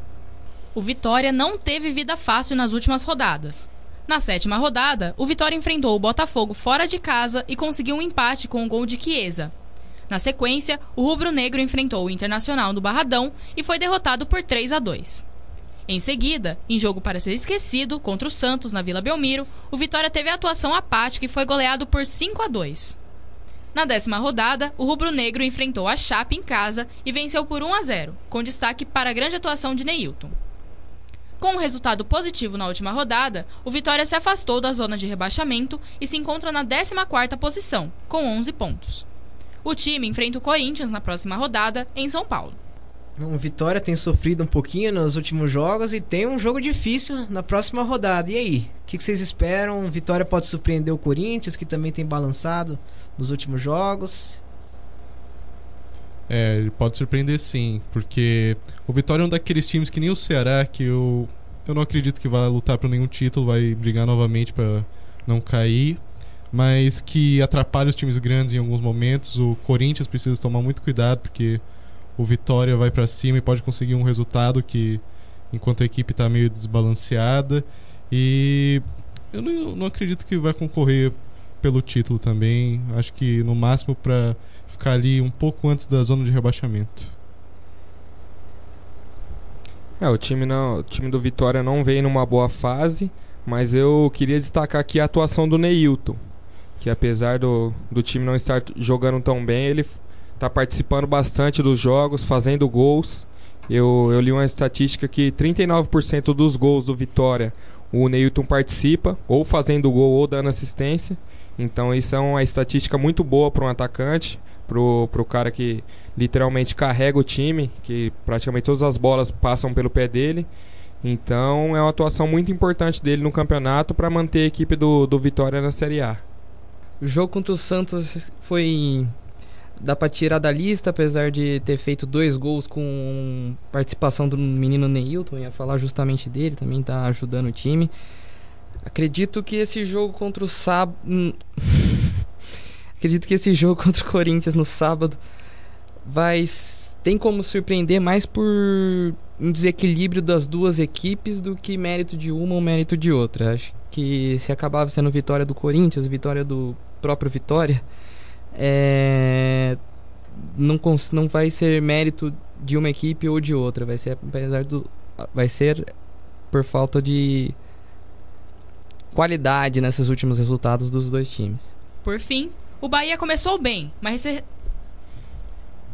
O Vitória não teve vida fácil nas últimas rodadas. Na sétima rodada, o Vitória enfrentou o Botafogo fora de casa e conseguiu um empate com o gol de Chiesa. Na sequência, o Rubro Negro enfrentou o Internacional no Barradão e foi derrotado por 3 a 2. Em seguida, em jogo para ser esquecido, contra o Santos na Vila Belmiro, o Vitória teve a atuação apática e foi goleado por 5 a 2. Na décima rodada, o Rubro Negro enfrentou a Chape em casa e venceu por 1 a 0, com destaque para a grande atuação de Neilton. Com um resultado positivo na última rodada, o Vitória se afastou da zona de rebaixamento e se encontra na 14ª posição, com 11 pontos. O time enfrenta o Corinthians na próxima rodada, em São Paulo. O Vitória tem sofrido um pouquinho nos últimos jogos e tem um jogo difícil na próxima rodada. E aí? O que vocês esperam? Vitória pode surpreender o Corinthians, que também tem balançado nos últimos jogos? É, ele pode surpreender sim, porque o Vitória é um daqueles times que nem o Ceará, que eu, eu não acredito que vai lutar por nenhum título, vai brigar novamente para não cair, mas que atrapalha os times grandes em alguns momentos. O Corinthians precisa tomar muito cuidado, porque o Vitória vai para cima e pode conseguir um resultado que, enquanto a equipe está meio desbalanceada, e eu não, não acredito que vai concorrer pelo título também. Acho que no máximo para ficar ali um pouco antes da zona de rebaixamento. É, o time, não, o time do Vitória não veio numa boa fase, mas eu queria destacar aqui a atuação do Neilton, que apesar do, do time não estar jogando tão bem, ele está participando bastante dos jogos, fazendo gols. Eu, eu li uma estatística que 39% dos gols do Vitória o Neilton participa, ou fazendo gol ou dando assistência. Então isso é uma estatística muito boa para um atacante, para o cara que literalmente carrega o time, que praticamente todas as bolas passam pelo pé dele. Então é uma atuação muito importante dele no campeonato para manter a equipe do, do Vitória na Série A. O jogo contra o Santos foi. dá pra tirar da lista, apesar de ter feito dois gols com participação do menino Neilton, ia falar justamente dele, também tá ajudando o time. Acredito que esse jogo contra o sábado. Acredito que esse jogo contra o Corinthians no sábado vai tem como surpreender mais por um desequilíbrio das duas equipes do que mérito de uma ou mérito de outra. Acho que se acabava sendo vitória do Corinthians, vitória do próprio Vitória, é, não, não vai ser mérito de uma equipe ou de outra. Vai ser apesar do, vai ser por falta de qualidade nesses últimos resultados dos dois times. Por fim, o Bahia começou bem, mas rece...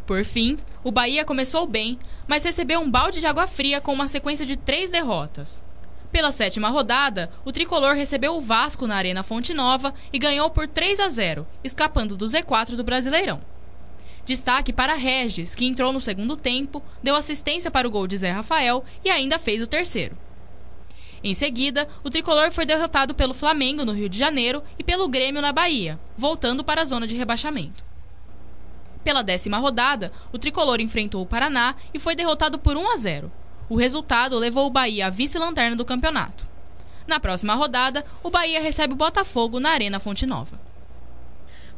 Por fim, o Bahia começou bem, mas recebeu um balde de água fria com uma sequência de três derrotas. Pela sétima rodada, o tricolor recebeu o Vasco na Arena Fonte Nova e ganhou por 3 a 0, escapando do Z4 do Brasileirão. Destaque para Regis, que entrou no segundo tempo, deu assistência para o gol de Zé Rafael e ainda fez o terceiro. Em seguida, o tricolor foi derrotado pelo Flamengo no Rio de Janeiro e pelo Grêmio na Bahia, voltando para a zona de rebaixamento. Pela décima rodada, o tricolor enfrentou o Paraná e foi derrotado por 1 a 0. O resultado levou o Bahia à vice-lanterna do campeonato. Na próxima rodada, o Bahia recebe o Botafogo na Arena Fonte Nova.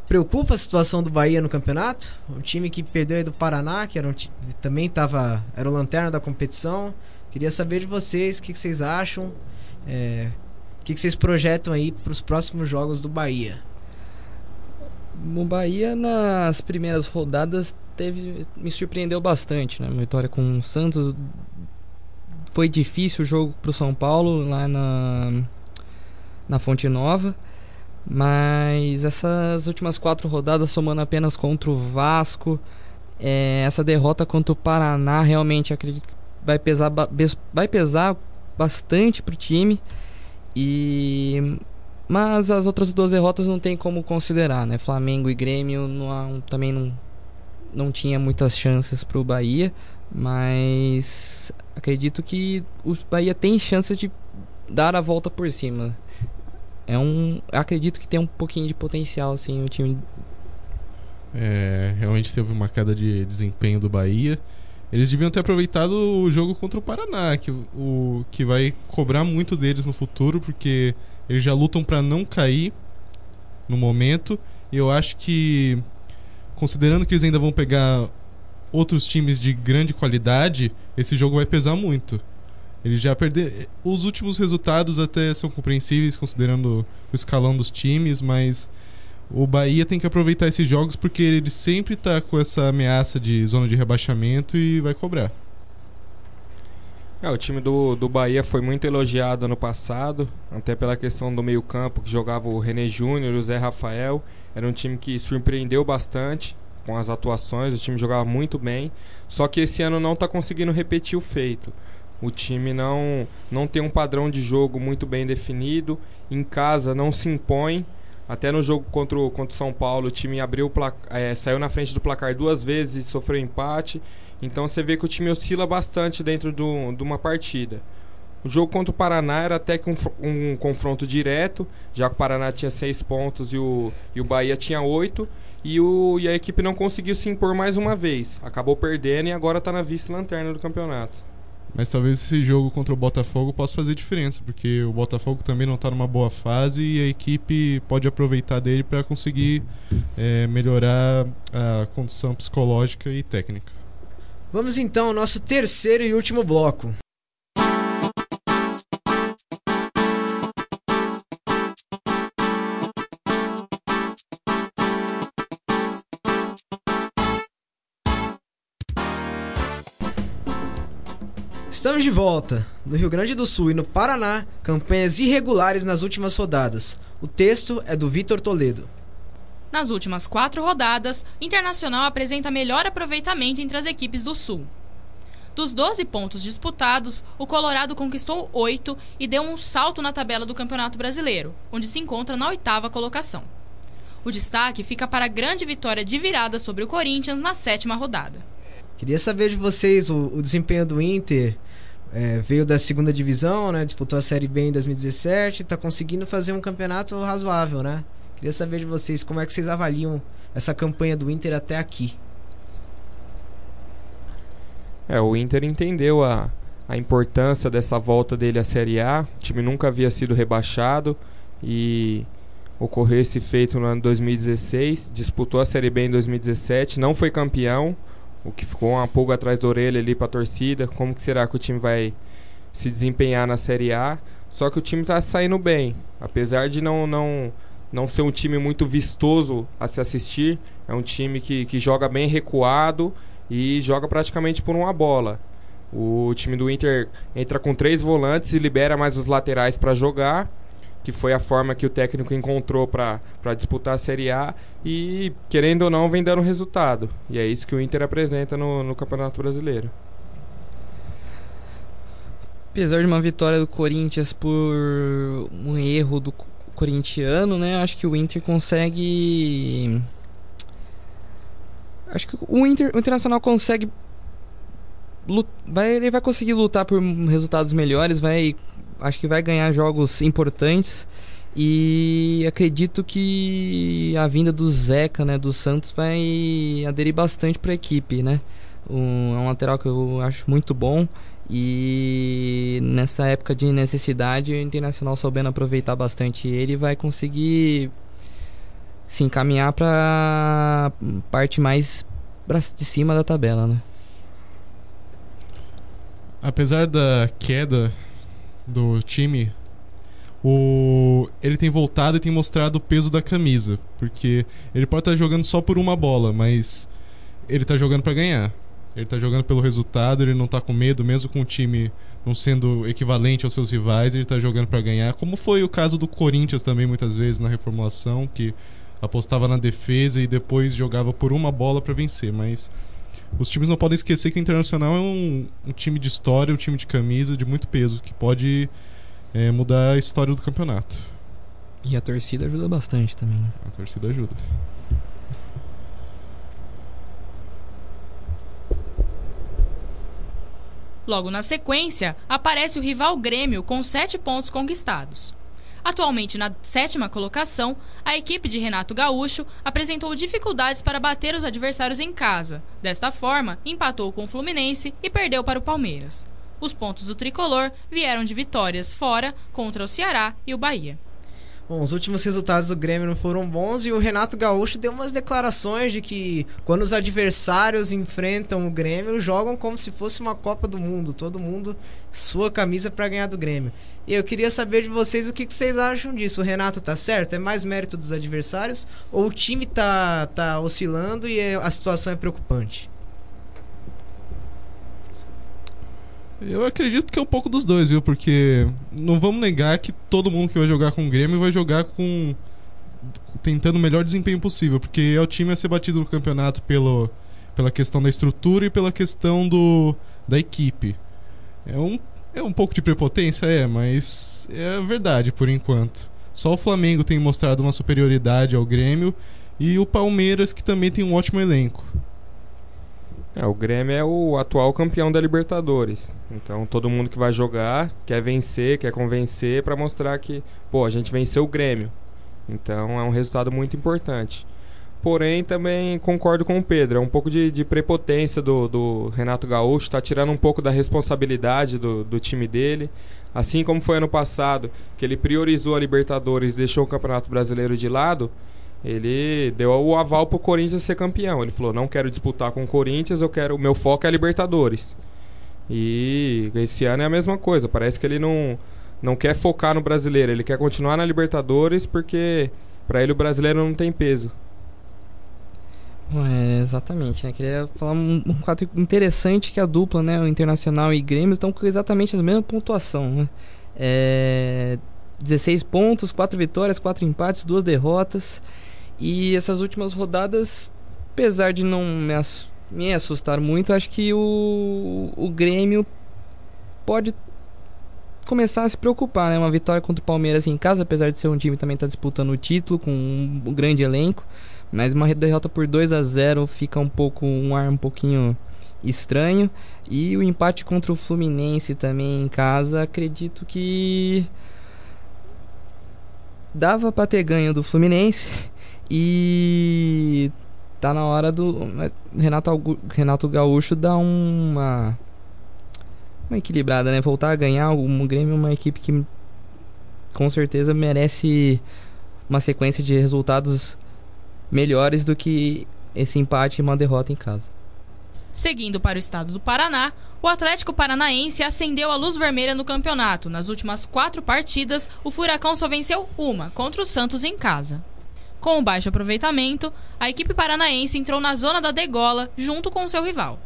Preocupa a situação do Bahia no campeonato? O time que perdeu aí do Paraná, que era um, também tava, era o lanterna da competição, Queria saber de vocês o que, que vocês acham, é, o que, que vocês projetam aí para os próximos jogos do Bahia. O Bahia nas primeiras rodadas teve me surpreendeu bastante, né? Vitória com o Santos foi difícil o jogo para o São Paulo lá na na Fonte Nova, mas essas últimas quatro rodadas somando apenas contra o Vasco, é, essa derrota contra o Paraná realmente acredito vai pesar, vai pesar bastante pro time. E mas as outras duas derrotas não tem como considerar, né? Flamengo e Grêmio não, também não, não tinha muitas chances pro Bahia, mas acredito que o Bahia tem chance de dar a volta por cima. É um, acredito que tem um pouquinho de potencial assim o time. É, realmente teve uma queda de desempenho do Bahia. Eles deviam ter aproveitado o jogo contra o Paraná, que, o, que vai cobrar muito deles no futuro, porque eles já lutam para não cair no momento. E eu acho que, considerando que eles ainda vão pegar outros times de grande qualidade, esse jogo vai pesar muito. Eles já perderam. Os últimos resultados até são compreensíveis, considerando o escalão dos times, mas o Bahia tem que aproveitar esses jogos porque ele sempre está com essa ameaça de zona de rebaixamento e vai cobrar. É, o time do, do Bahia foi muito elogiado ano passado, até pela questão do meio-campo, que jogava o René Júnior o Zé Rafael. Era um time que surpreendeu bastante com as atuações, o time jogava muito bem, só que esse ano não está conseguindo repetir o feito. O time não, não tem um padrão de jogo muito bem definido, em casa não se impõe, até no jogo contra o, contra o São Paulo, o time abriu é, saiu na frente do placar duas vezes e sofreu empate. Então você vê que o time oscila bastante dentro do, de uma partida. O jogo contra o Paraná era até que um, um, confronto direto, já que o Paraná tinha seis pontos e o, e o Bahia tinha oito. E, o, e a equipe não conseguiu se impor mais uma vez. Acabou perdendo e agora está na vice-lanterna do campeonato. Mas talvez esse jogo contra o Botafogo possa fazer diferença, porque o Botafogo também não está numa boa fase e a equipe pode aproveitar dele para conseguir é, melhorar a condição psicológica e técnica. Vamos então ao nosso terceiro e último bloco. Estamos de volta. No Rio Grande do Sul e no Paraná, campanhas irregulares nas últimas rodadas. O texto é do Vitor Toledo. Nas últimas quatro rodadas, Internacional apresenta melhor aproveitamento entre as equipes do Sul. Dos 12 pontos disputados, o Colorado conquistou 8 e deu um salto na tabela do Campeonato Brasileiro, onde se encontra na oitava colocação. O destaque fica para a grande vitória de virada sobre o Corinthians na sétima rodada. Queria saber de vocês o, o desempenho do Inter é, veio da segunda divisão, né? Disputou a Série B em 2017, está conseguindo fazer um campeonato razoável, né? Queria saber de vocês como é que vocês avaliam essa campanha do Inter até aqui. É, o Inter entendeu a, a importância dessa volta dele à Série A. O time nunca havia sido rebaixado e ocorreu esse feito no ano 2016. Disputou a Série B em 2017, não foi campeão, o que ficou uma pulga atrás da orelha ali para a torcida. Como que será que o time vai se desempenhar na Série A? Só que o time está saindo bem, apesar de não, não, não ser um time muito vistoso a se assistir. É um time que, que joga bem recuado e joga praticamente por uma bola. O time do Inter entra com três volantes e libera mais os laterais para jogar, que foi a forma que o técnico encontrou para disputar a Série A e, querendo ou não, vem dando resultado. E é isso que o Inter apresenta no, no Campeonato Brasileiro. Apesar de uma vitória do Corinthians por um erro do corintiano, né? Acho que o Inter consegue Acho que o, Inter, o Internacional consegue. Vai, ele vai conseguir lutar por resultados melhores, vai. Acho que vai ganhar jogos importantes. E acredito que a vinda do Zeca, né, do Santos, vai aderir bastante para a equipe, né? Um, é um lateral que eu acho muito bom. E nessa época de necessidade, o Internacional soubendo aproveitar bastante ele, vai conseguir se encaminhar para parte mais de cima da tabela, né? Apesar da queda do time, o ele tem voltado e tem mostrado o peso da camisa, porque ele pode estar jogando só por uma bola, mas ele está jogando para ganhar. Ele está jogando pelo resultado, ele não está com medo, mesmo com o time não sendo equivalente aos seus rivais, ele está jogando para ganhar. Como foi o caso do Corinthians também muitas vezes na reformulação, que apostava na defesa e depois jogava por uma bola para vencer. Mas os times não podem esquecer que o Internacional é um, um time de história, um time de camisa de muito peso, que pode é, mudar a história do campeonato. E a torcida ajuda bastante também. A torcida ajuda. Logo na sequência, aparece o rival Grêmio com sete pontos conquistados. Atualmente na sétima colocação, a equipe de Renato Gaúcho apresentou dificuldades para bater os adversários em casa. Desta forma, empatou com o Fluminense e perdeu para o Palmeiras. Os pontos do tricolor vieram de vitórias fora contra o Ceará e o Bahia. Bom, os últimos resultados do Grêmio não foram bons e o Renato Gaúcho deu umas declarações de que quando os adversários enfrentam o Grêmio, jogam como se fosse uma Copa do Mundo, todo mundo sua camisa para ganhar do Grêmio. E eu queria saber de vocês o que, que, vocês acham disso. O Renato tá certo? É mais mérito dos adversários ou o time tá, tá oscilando e a situação é preocupante? Eu acredito que é um pouco dos dois, viu? Porque não vamos negar que todo mundo que vai jogar com o Grêmio vai jogar com. tentando o melhor desempenho possível, porque é o time a ser batido no campeonato pelo, pela questão da estrutura e pela questão do, da equipe. É um, é um pouco de prepotência, é, mas é verdade por enquanto. Só o Flamengo tem mostrado uma superioridade ao Grêmio e o Palmeiras, que também tem um ótimo elenco. É, o Grêmio é o atual campeão da Libertadores. Então todo mundo que vai jogar quer vencer, quer convencer para mostrar que, pô, a gente venceu o Grêmio. Então é um resultado muito importante. Porém, também concordo com o Pedro. É um pouco de, de prepotência do, do, Renato Gaúcho, está tirando um pouco da responsabilidade do, do time dele. Assim como foi ano passado, que ele priorizou a Libertadores e deixou o Campeonato Brasileiro de lado, ele deu o aval pro Corinthians ser campeão. Ele falou: não quero disputar com o Corinthians, eu quero. O meu foco é a Libertadores. E esse ano é a mesma coisa. Parece que ele não, não quer focar no brasileiro, ele quer continuar na Libertadores porque para ele o brasileiro não tem peso. É, exatamente, né? Queria falar um, um quadro interessante que a dupla, né? O Internacional e Grêmio estão com exatamente a mesma pontuação, né? É, 16 pontos, 4 vitórias, 4 empates, 2 derrotas. E essas últimas rodadas, apesar de não me, ass me assustar muito, acho que o, o Grêmio pode começar a se preocupar, né? Uma vitória contra o Palmeiras em casa, apesar de ser um time que também está disputando o título com um, um, grande elenco, mas uma derrota por 2 a 0 fica um pouco um ar um pouquinho estranho. E o empate contra o Fluminense também em casa, acredito que dava para ter ganho do Fluminense e tá na hora do Renato, Renato Gaúcho dar uma uma equilibrada, né? Voltar a ganhar o Grêmio é uma equipe que com certeza merece uma sequência de resultados melhores do que esse empate e uma derrota em casa. Seguindo para o estado do Paraná, o Atlético Paranaense acendeu a luz vermelha no campeonato. Nas últimas quatro partidas, o Furacão só venceu uma, contra o Santos em casa. Com o baixo aproveitamento, a equipe paranaense entrou na zona da degola junto com seu rival.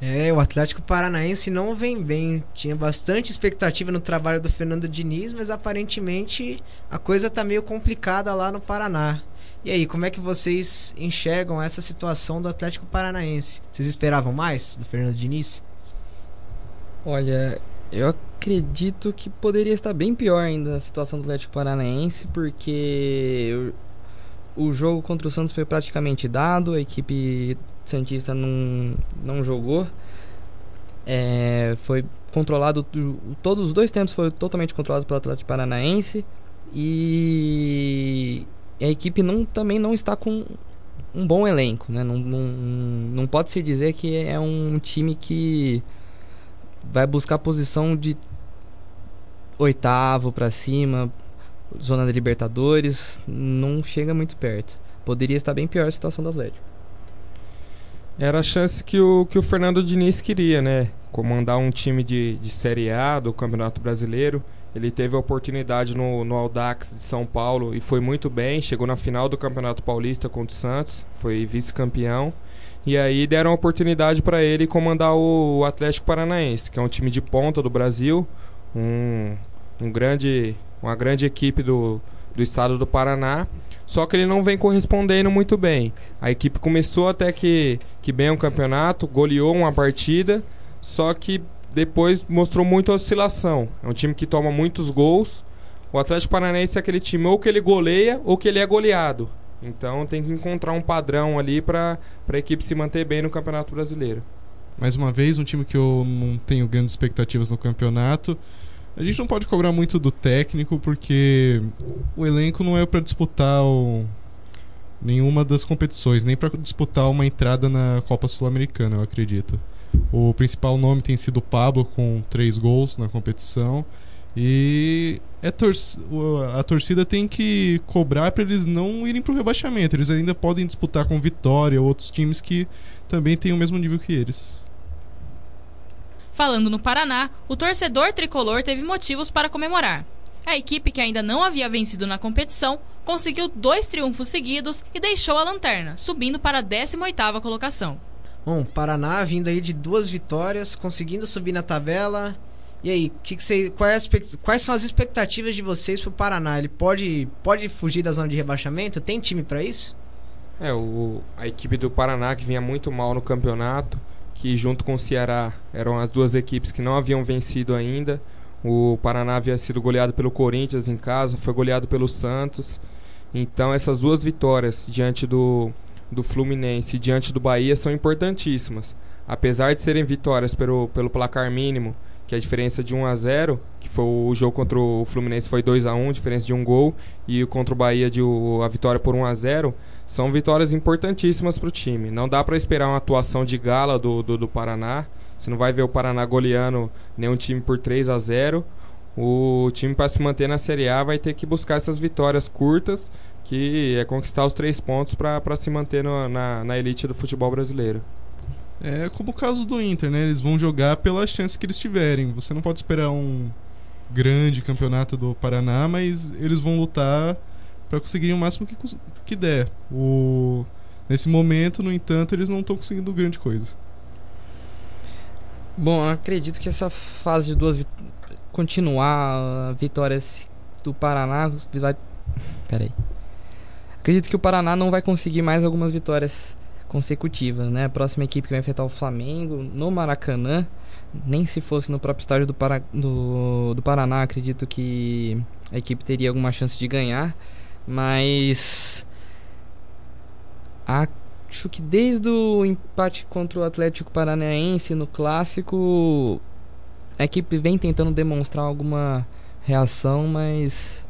É, o Atlético Paranaense não vem bem. Tinha bastante expectativa no trabalho do Fernando Diniz, mas aparentemente a coisa tá meio complicada lá no Paraná. E aí, como é que vocês enxergam essa situação do Atlético Paranaense? Vocês esperavam mais do Fernando Diniz? Olha, eu acredito que poderia estar bem pior ainda a situação do Atlético Paranaense, porque o jogo contra o Santos foi praticamente dado, a equipe Santista não, não jogou. É, foi controlado, todos os dois tempos foram totalmente controlados pelo Atlético Paranaense. E a equipe não, também não está com um bom elenco. Né? Não, não, não pode se dizer que é um time que vai buscar posição de oitavo para cima, zona da Libertadores, não chega muito perto. Poderia estar bem pior a situação do Atlético. Era a chance que o, que o Fernando Diniz queria, né? Comandar um time de, de Série A do Campeonato Brasileiro. Ele teve a oportunidade no, no Audax de São Paulo e foi muito bem. Chegou na final do Campeonato Paulista contra o Santos, foi vice-campeão. E aí deram a oportunidade para ele comandar o, Atlético Paranaense, que é um time de ponta do Brasil, um, um grande, uma grande equipe do, do estado do Paraná. Só que ele não vem correspondendo muito bem. A equipe começou até que, que bem o campeonato, goleou uma partida, só que depois mostrou muita oscilação. É um time que toma muitos gols. O Atlético Paranaense é aquele time ou que ele goleia ou que ele é goleado. Então tem que encontrar um padrão ali para a equipe se manter bem no Campeonato Brasileiro. Mais uma vez, um time que eu não tenho grandes expectativas no campeonato. A gente não pode cobrar muito do técnico porque o elenco não é para disputar o... nenhuma das competições, nem para disputar uma entrada na Copa Sul-Americana, eu acredito. O principal nome tem sido o Pablo com três gols na competição. E é tor a torcida tem que cobrar para eles não irem para o rebaixamento. Eles ainda podem disputar com Vitória ou outros times que também têm o mesmo nível que eles. Falando no Paraná, o torcedor tricolor teve motivos para comemorar. A equipe que ainda não havia vencido na competição conseguiu dois triunfos seguidos e deixou a lanterna, subindo para a 18ª colocação. Bom, Paraná vindo aí de duas vitórias, conseguindo subir na tabela. E aí, que que cê, quais, quais são as expectativas de vocês para o Paraná? Ele pode, pode fugir da zona de rebaixamento? Tem time para isso? É, o, a equipe do Paraná que vinha muito mal no campeonato que junto com o Ceará eram as duas equipes que não haviam vencido ainda. O Paraná havia sido goleado pelo Corinthians em casa, foi goleado pelo Santos. Então essas duas vitórias diante do, do Fluminense e diante do Bahia são importantíssimas. Apesar de serem vitórias pelo, pelo placar mínimo, que é a diferença de 1 a 0, que foi o jogo contra o Fluminense foi 2 a 1, diferença de um gol, e contra o Bahia de o, a vitória por 1 a 0, são vitórias importantíssimas para o time. Não dá para esperar uma atuação de gala do, do, do, Paraná. Você não vai ver o Paraná goleando nenhum time por 3 a 0 O time, para se manter na Série A, vai ter que buscar essas vitórias curtas, que é conquistar os três pontos para se manter no, na, na elite do futebol brasileiro. É como o caso do Inter, né? Eles vão jogar pela chance que eles tiverem. Você não pode esperar um grande campeonato do Paraná, mas eles vão lutar para conseguirem o máximo que, que der. O... Nesse momento, no entanto, eles não estão conseguindo grande coisa. Bom, acredito que essa fase de duas continuar vitórias do Paraná vai. Peraí. Acredito que o Paraná não vai conseguir mais algumas vitórias consecutivas, né? A próxima equipe que vai enfrentar o Flamengo no Maracanã. Nem se fosse no próprio estádio do, Para... do... do Paraná, acredito que a equipe teria alguma chance de ganhar. Mas acho que desde o empate contra o Atlético Paranaense no clássico, a equipe vem tentando demonstrar alguma reação, mas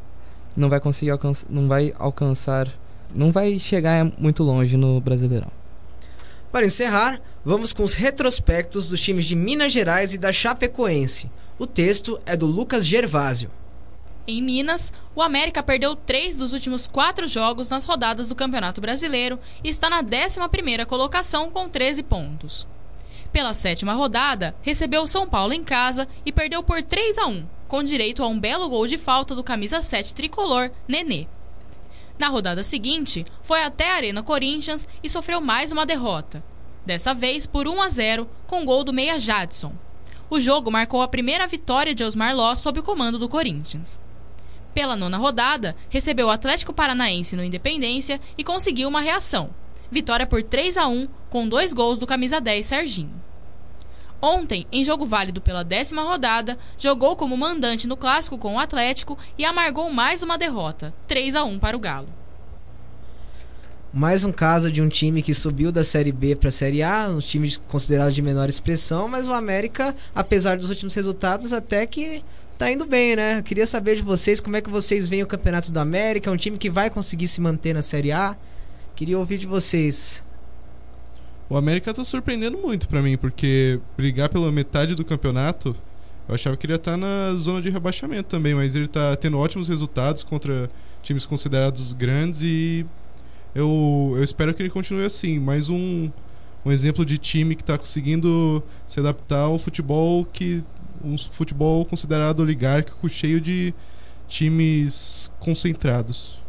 não vai conseguir alcançar, não vai alcançar, não vai chegar muito longe no Brasileirão. Para encerrar, vamos com os retrospectos dos times de Minas Gerais e da Chapecoense. O texto é do Lucas Gervásio. Em Minas, o América perdeu três dos últimos quatro jogos nas rodadas do Campeonato Brasileiro e está na 11ª colocação com 13 pontos. Pela sétima rodada, recebeu o São Paulo em casa e perdeu por 3 a 1, com direito a um belo gol de falta do camisa 7 tricolor, Nenê. Na rodada seguinte, foi até a Arena Corinthians e sofreu mais uma derrota. Dessa vez por 1 a 0, com gol do meia Jadson. O jogo marcou a primeira vitória de Osmar Ló sob o comando do Corinthians. Pela nona rodada, recebeu o Atlético Paranaense no Independência e conseguiu uma reação. Vitória por 3 a 1 com dois gols do camisa 10 Serginho. Ontem, em jogo válido pela décima rodada, jogou como mandante no clássico com o Atlético e amargou mais uma derrota, 3 a 1 para o Galo. Mais um caso de um time que subiu da Série B para a Série A, um time considerado de menor expressão, mas o América, apesar dos últimos resultados, até que tá indo bem, né? Eu queria saber de vocês como é que vocês veem o Campeonato do América, é um time que vai conseguir se manter na Série A. Queria ouvir de vocês. O América tá surpreendendo muito para mim, porque brigar pela metade do campeonato, eu achava que ele ia estar tá na zona de rebaixamento também, mas ele tá tendo ótimos resultados contra times considerados grandes e eu, eu espero que ele continue assim. Mais um, um exemplo de time que está conseguindo se adaptar ao futebol que um futebol considerado oligárquico, cheio de times concentrados.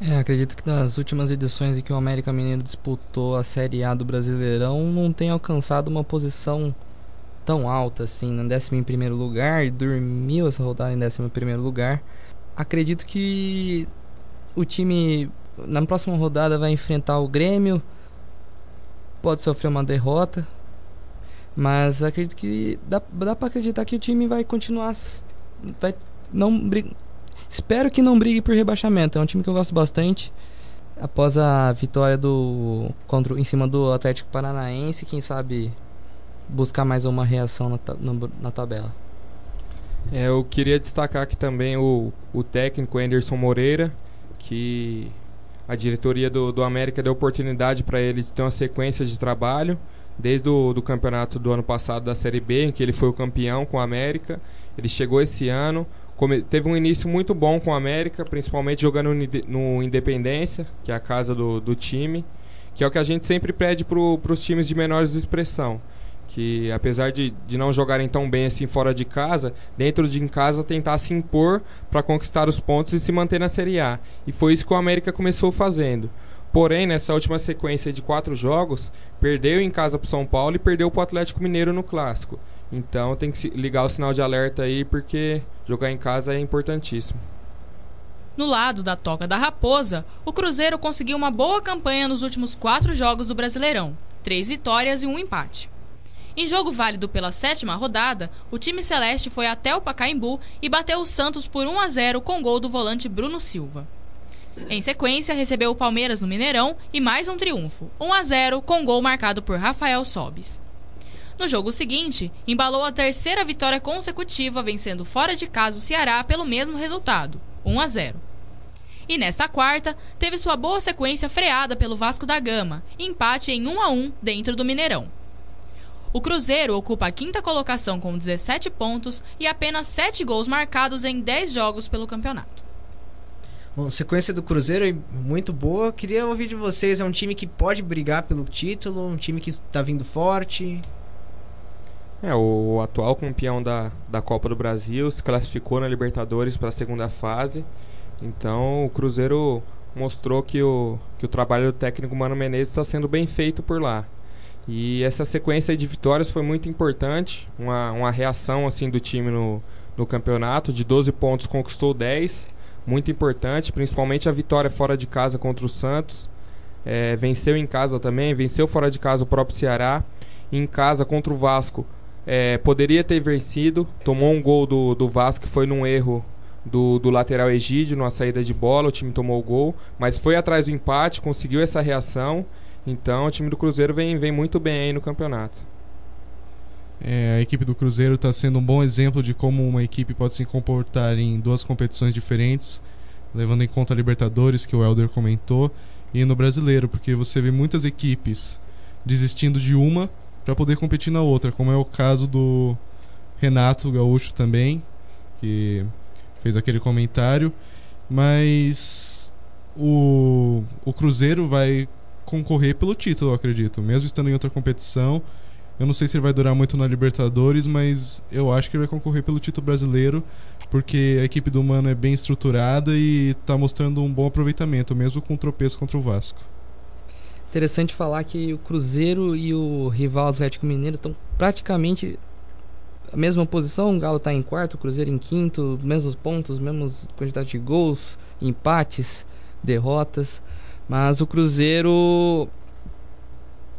É, acredito que nas últimas edições em que o América Mineiro disputou a Série A do Brasileirão, não tem alcançado uma posição tão alta assim, no 11 primeiro lugar, e dormiu essa rodada em 11 primeiro lugar. Acredito que o time na próxima rodada vai enfrentar o Grêmio. Pode sofrer uma derrota. Mas acredito que dá, dá para acreditar que o time vai continuar. Vai não Espero que não brigue por rebaixamento. É um time que eu gosto bastante. Após a vitória do contra em cima do Atlético Paranaense, quem sabe buscar mais uma reação na, na, na tabela. É, eu queria destacar aqui também o, o técnico Anderson Moreira, que a diretoria do, do América deu oportunidade para ele de ter uma sequência de trabalho, desde o do campeonato do ano passado da Série B, em que ele foi o campeão com o América. Ele chegou esse ano, come, teve um início muito bom com o América, principalmente jogando no, Independência, que é a casa do, do time, que é o que a gente sempre pede para os times de menores expressão que apesar de, de não jogarem tão bem assim fora de casa, dentro de casa tentar se impor para conquistar os pontos e se manter na Série A. E foi isso que o América começou fazendo. Porém, nessa última sequência de quatro jogos, perdeu em casa para São Paulo e perdeu para o Atlético Mineiro no Clássico. Então tem que ligar o sinal de alerta aí, porque jogar em casa é importantíssimo. No lado da Toca da Raposa, o Cruzeiro conseguiu uma boa campanha nos últimos quatro jogos do Brasileirão: três vitórias e um empate. Em jogo válido pela sétima rodada, o time celeste foi até o Pacaembu e bateu o Santos por 1 a 0 com gol do volante Bruno Silva. Em sequência, recebeu o Palmeiras no Mineirão e mais um triunfo, 1 a 0 com gol marcado por Rafael Sobis. No jogo seguinte, embalou a terceira vitória consecutiva, vencendo fora de casa o Ceará pelo mesmo resultado, 1 a 0. E nesta quarta, teve sua boa sequência freada pelo Vasco da Gama, empate em 1 a 1 dentro do Mineirão. O Cruzeiro ocupa a quinta colocação com 17 pontos e apenas 7 gols marcados em 10 jogos pelo campeonato. Bom, sequência do Cruzeiro é muito boa. Queria ouvir de vocês. É um time que pode brigar pelo título, um time que está vindo forte. É, o atual campeão da, da Copa do Brasil se classificou na Libertadores para a segunda fase. Então o Cruzeiro mostrou que o, que o trabalho do técnico Mano Menezes está sendo bem feito por lá. E essa sequência de vitórias foi muito importante, uma, uma reação assim do time no, no campeonato, de 12 pontos conquistou 10, muito importante, principalmente a vitória fora de casa contra o Santos. É, venceu em casa também, venceu fora de casa o próprio Ceará. Em casa contra o Vasco, é, poderia ter vencido, tomou um gol do, do Vasco que foi num erro do, do lateral Egídio numa saída de bola, o time tomou o gol, mas foi atrás do empate, conseguiu essa reação. Então o time do Cruzeiro vem, vem muito bem aí no campeonato. É, a equipe do Cruzeiro está sendo um bom exemplo de como uma equipe pode se comportar em duas competições diferentes, levando em conta a Libertadores, que o Helder comentou, e no Brasileiro, porque você vê muitas equipes desistindo de uma para poder competir na outra, como é o caso do Renato Gaúcho também, que fez aquele comentário, mas o, o Cruzeiro vai concorrer pelo título, acredito, mesmo estando em outra competição. Eu não sei se ele vai durar muito na Libertadores, mas eu acho que ele vai concorrer pelo título brasileiro, porque a equipe do Mano é bem estruturada e está mostrando um bom aproveitamento, mesmo com o tropeço contra o Vasco. Interessante falar que o Cruzeiro e o rival Atlético Mineiro estão praticamente a mesma posição. O Galo está em quarto, o Cruzeiro em quinto, mesmos pontos, mesmos quantidade de gols, empates, derrotas. Mas o Cruzeiro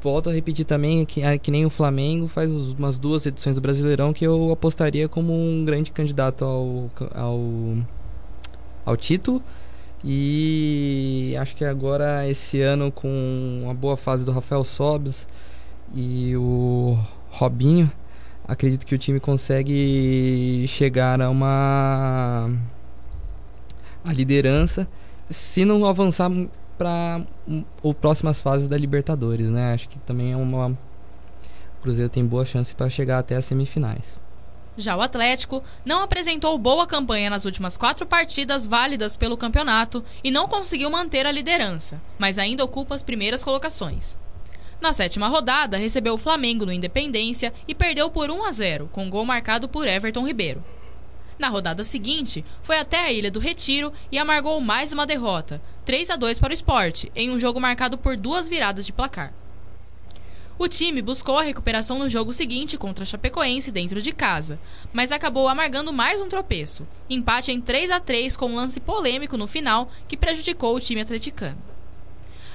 volto a repetir também que, ah, que nem o Flamengo faz umas duas edições do Brasileirão que eu apostaria como um grande candidato ao, ao, ao título. E acho que agora esse ano com uma boa fase do Rafael Sobes e o Robinho, acredito que o time consegue chegar a uma a liderança se não avançar para as próximas fases da Libertadores, né? Acho que também é uma o Cruzeiro tem boa chance para chegar até as semifinais. Já o Atlético não apresentou boa campanha nas últimas quatro partidas válidas pelo campeonato e não conseguiu manter a liderança, mas ainda ocupa as primeiras colocações. Na sétima rodada, recebeu o Flamengo no Independência e perdeu por 1 a 0, com gol marcado por Everton Ribeiro. Na rodada seguinte, foi até a Ilha do Retiro e amargou mais uma derrota, 3 a 2 para o esporte, em um jogo marcado por duas viradas de placar. O time buscou a recuperação no jogo seguinte contra a Chapecoense dentro de casa, mas acabou amargando mais um tropeço, empate em 3 a 3 com um lance polêmico no final que prejudicou o time atleticano.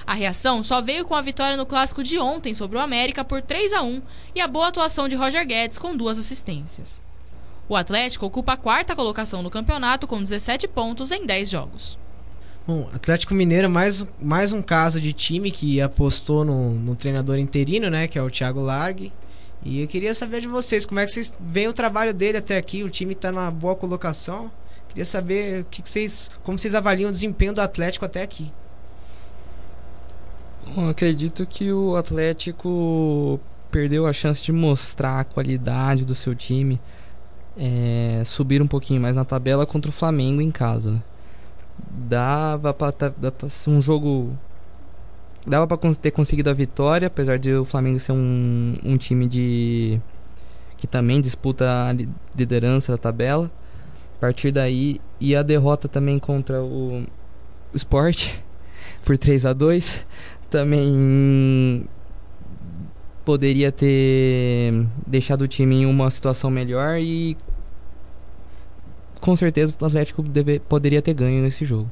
A reação só veio com a vitória no clássico de ontem sobre o América por 3 a 1 e a boa atuação de Roger Guedes com duas assistências. O Atlético ocupa a quarta colocação no campeonato com 17 pontos em 10 jogos. Bom, Atlético Mineiro mais, mais um caso de time que apostou no, no treinador interino, né? Que é o Thiago Largue. E eu queria saber de vocês, como é que vocês veem o trabalho dele até aqui? O time está numa boa colocação. Queria saber o que, que vocês, como vocês avaliam o desempenho do Atlético até aqui. Bom, acredito que o Atlético perdeu a chance de mostrar a qualidade do seu time é, subir um pouquinho mais na tabela contra o Flamengo em casa. Né? Dava pra, pra ser um jogo. Dava pra ter conseguido a vitória, apesar de o Flamengo ser um, um time de. que também disputa a liderança da tabela. A partir daí, e a derrota também contra o, o Sport por 3 a 2 também poderia ter deixado o time em uma situação melhor e com certeza o Atlético deve, poderia ter ganho nesse jogo.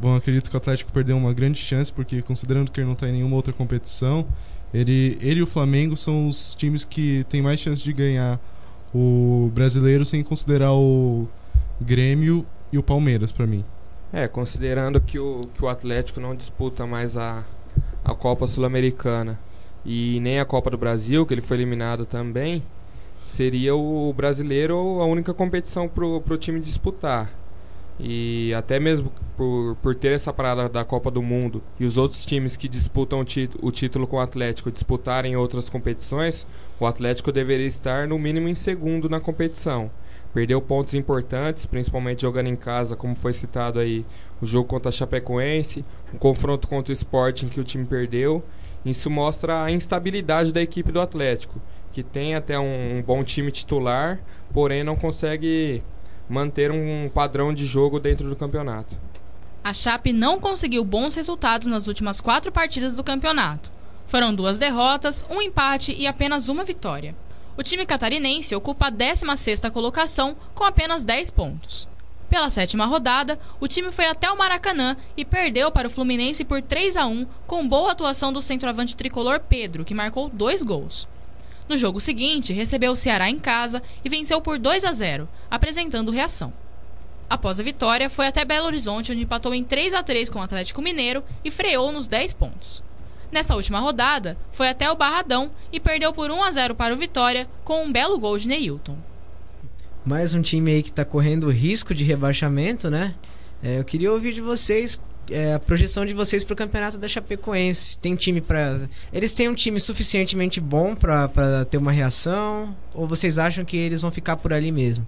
Bom, acredito que o Atlético perdeu uma grande chance, porque considerando que ele não está em nenhuma outra competição, ele, ele e o Flamengo são os times que têm mais chance de ganhar o brasileiro sem considerar o Grêmio e o Palmeiras, para mim. É, considerando que o, que o Atlético não disputa mais a, a Copa Sul-Americana e nem a Copa do Brasil, que ele foi eliminado também, seria o brasileiro a única competição para o time disputar. E até mesmo por, por ter essa parada da Copa do Mundo e os outros times que disputam o, o título com o Atlético disputarem outras competições, o Atlético deveria estar no mínimo em segundo na competição. Perdeu pontos importantes, principalmente jogando em casa, como foi citado aí, o jogo contra a Chapecoense, o confronto contra o Sporting que o time perdeu. Isso mostra a instabilidade da equipe do Atlético que tem até um, um bom time titular, porém não consegue manter um padrão de jogo dentro do campeonato. A Chape não conseguiu bons resultados nas últimas quatro partidas do campeonato. Foram duas derrotas, um empate e apenas uma vitória. O time catarinense ocupa a 16ª colocação com apenas 10 pontos. Pela sétima rodada, o time foi até o Maracanã e perdeu para o Fluminense por 3 a 1 com boa atuação do centroavante tricolor Pedro, que marcou dois gols. No jogo seguinte, recebeu o Ceará em casa e venceu por 2 a 0, apresentando reação. Após a vitória, foi até Belo Horizonte, onde empatou em 3 a 3 com o Atlético Mineiro e freou nos 10 pontos. Nesta última rodada, foi até o Barradão e perdeu por 1 a 0 para o Vitória com um belo gol de Neilton. Mais um time aí que está correndo risco de rebaixamento, né? É, eu queria ouvir de vocês é, a projeção de vocês para o campeonato da Chapecoense. Tem time para eles têm um time suficientemente bom para ter uma reação ou vocês acham que eles vão ficar por ali mesmo?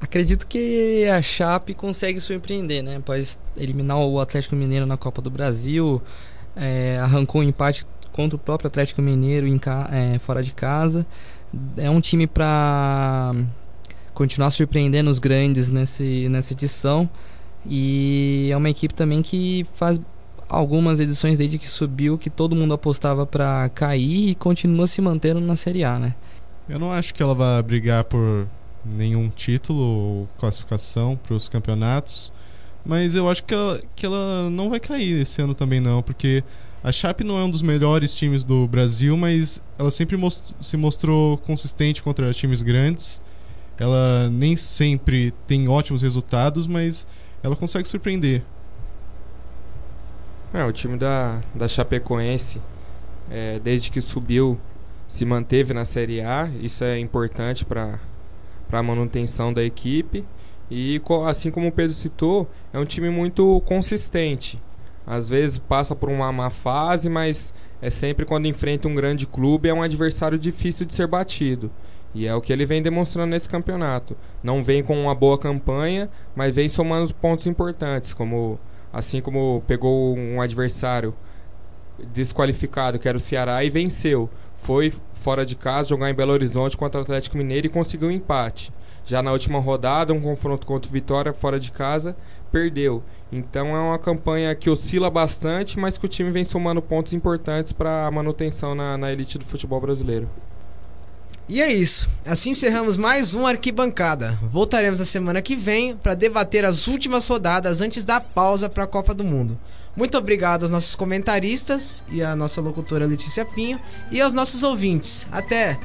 Acredito que a Chape consegue surpreender, né? Após eliminar o Atlético Mineiro na Copa do Brasil, é, arrancou um empate contra o próprio Atlético Mineiro em é, fora de casa. É um time para continuar surpreendendo os grandes nesse, nessa edição. E é uma equipe também que faz algumas edições desde que subiu que todo mundo apostava para cair e continua se mantendo na Série A, né? Eu não acho que ela vai brigar por nenhum título ou classificação para os campeonatos, mas eu acho que ela, que ela não vai cair esse ano também não, porque a Chape não é um dos melhores times do Brasil, mas ela sempre most se mostrou consistente contra times grandes. Ela nem sempre tem ótimos resultados, mas ela consegue surpreender. É, o time da, da Chapecoense, é, desde que subiu, se manteve na Série A. Isso é importante para a manutenção da equipe. E assim como o Pedro citou, é um time muito consistente. Às vezes passa por uma má fase, mas é sempre quando enfrenta um grande clube, é um adversário difícil de ser batido. E é o que ele vem demonstrando nesse campeonato. Não vem com uma boa campanha, mas vem somando pontos importantes, como assim como pegou um adversário desqualificado, que era o Ceará, e venceu. Foi fora de casa jogar em Belo Horizonte contra o Atlético Mineiro e conseguiu um empate. Já na última rodada, um confronto contra o Vitória fora de casa, perdeu. Então é uma campanha que oscila bastante, mas que o time vem somando pontos importantes para a manutenção na, na elite do futebol brasileiro. E é isso. Assim encerramos mais um Arquibancada. Voltaremos na semana que vem para debater as últimas rodadas antes da pausa para a Copa do Mundo. Muito obrigado aos nossos comentaristas e à nossa locutora Letícia Pinho e aos nossos ouvintes. Até!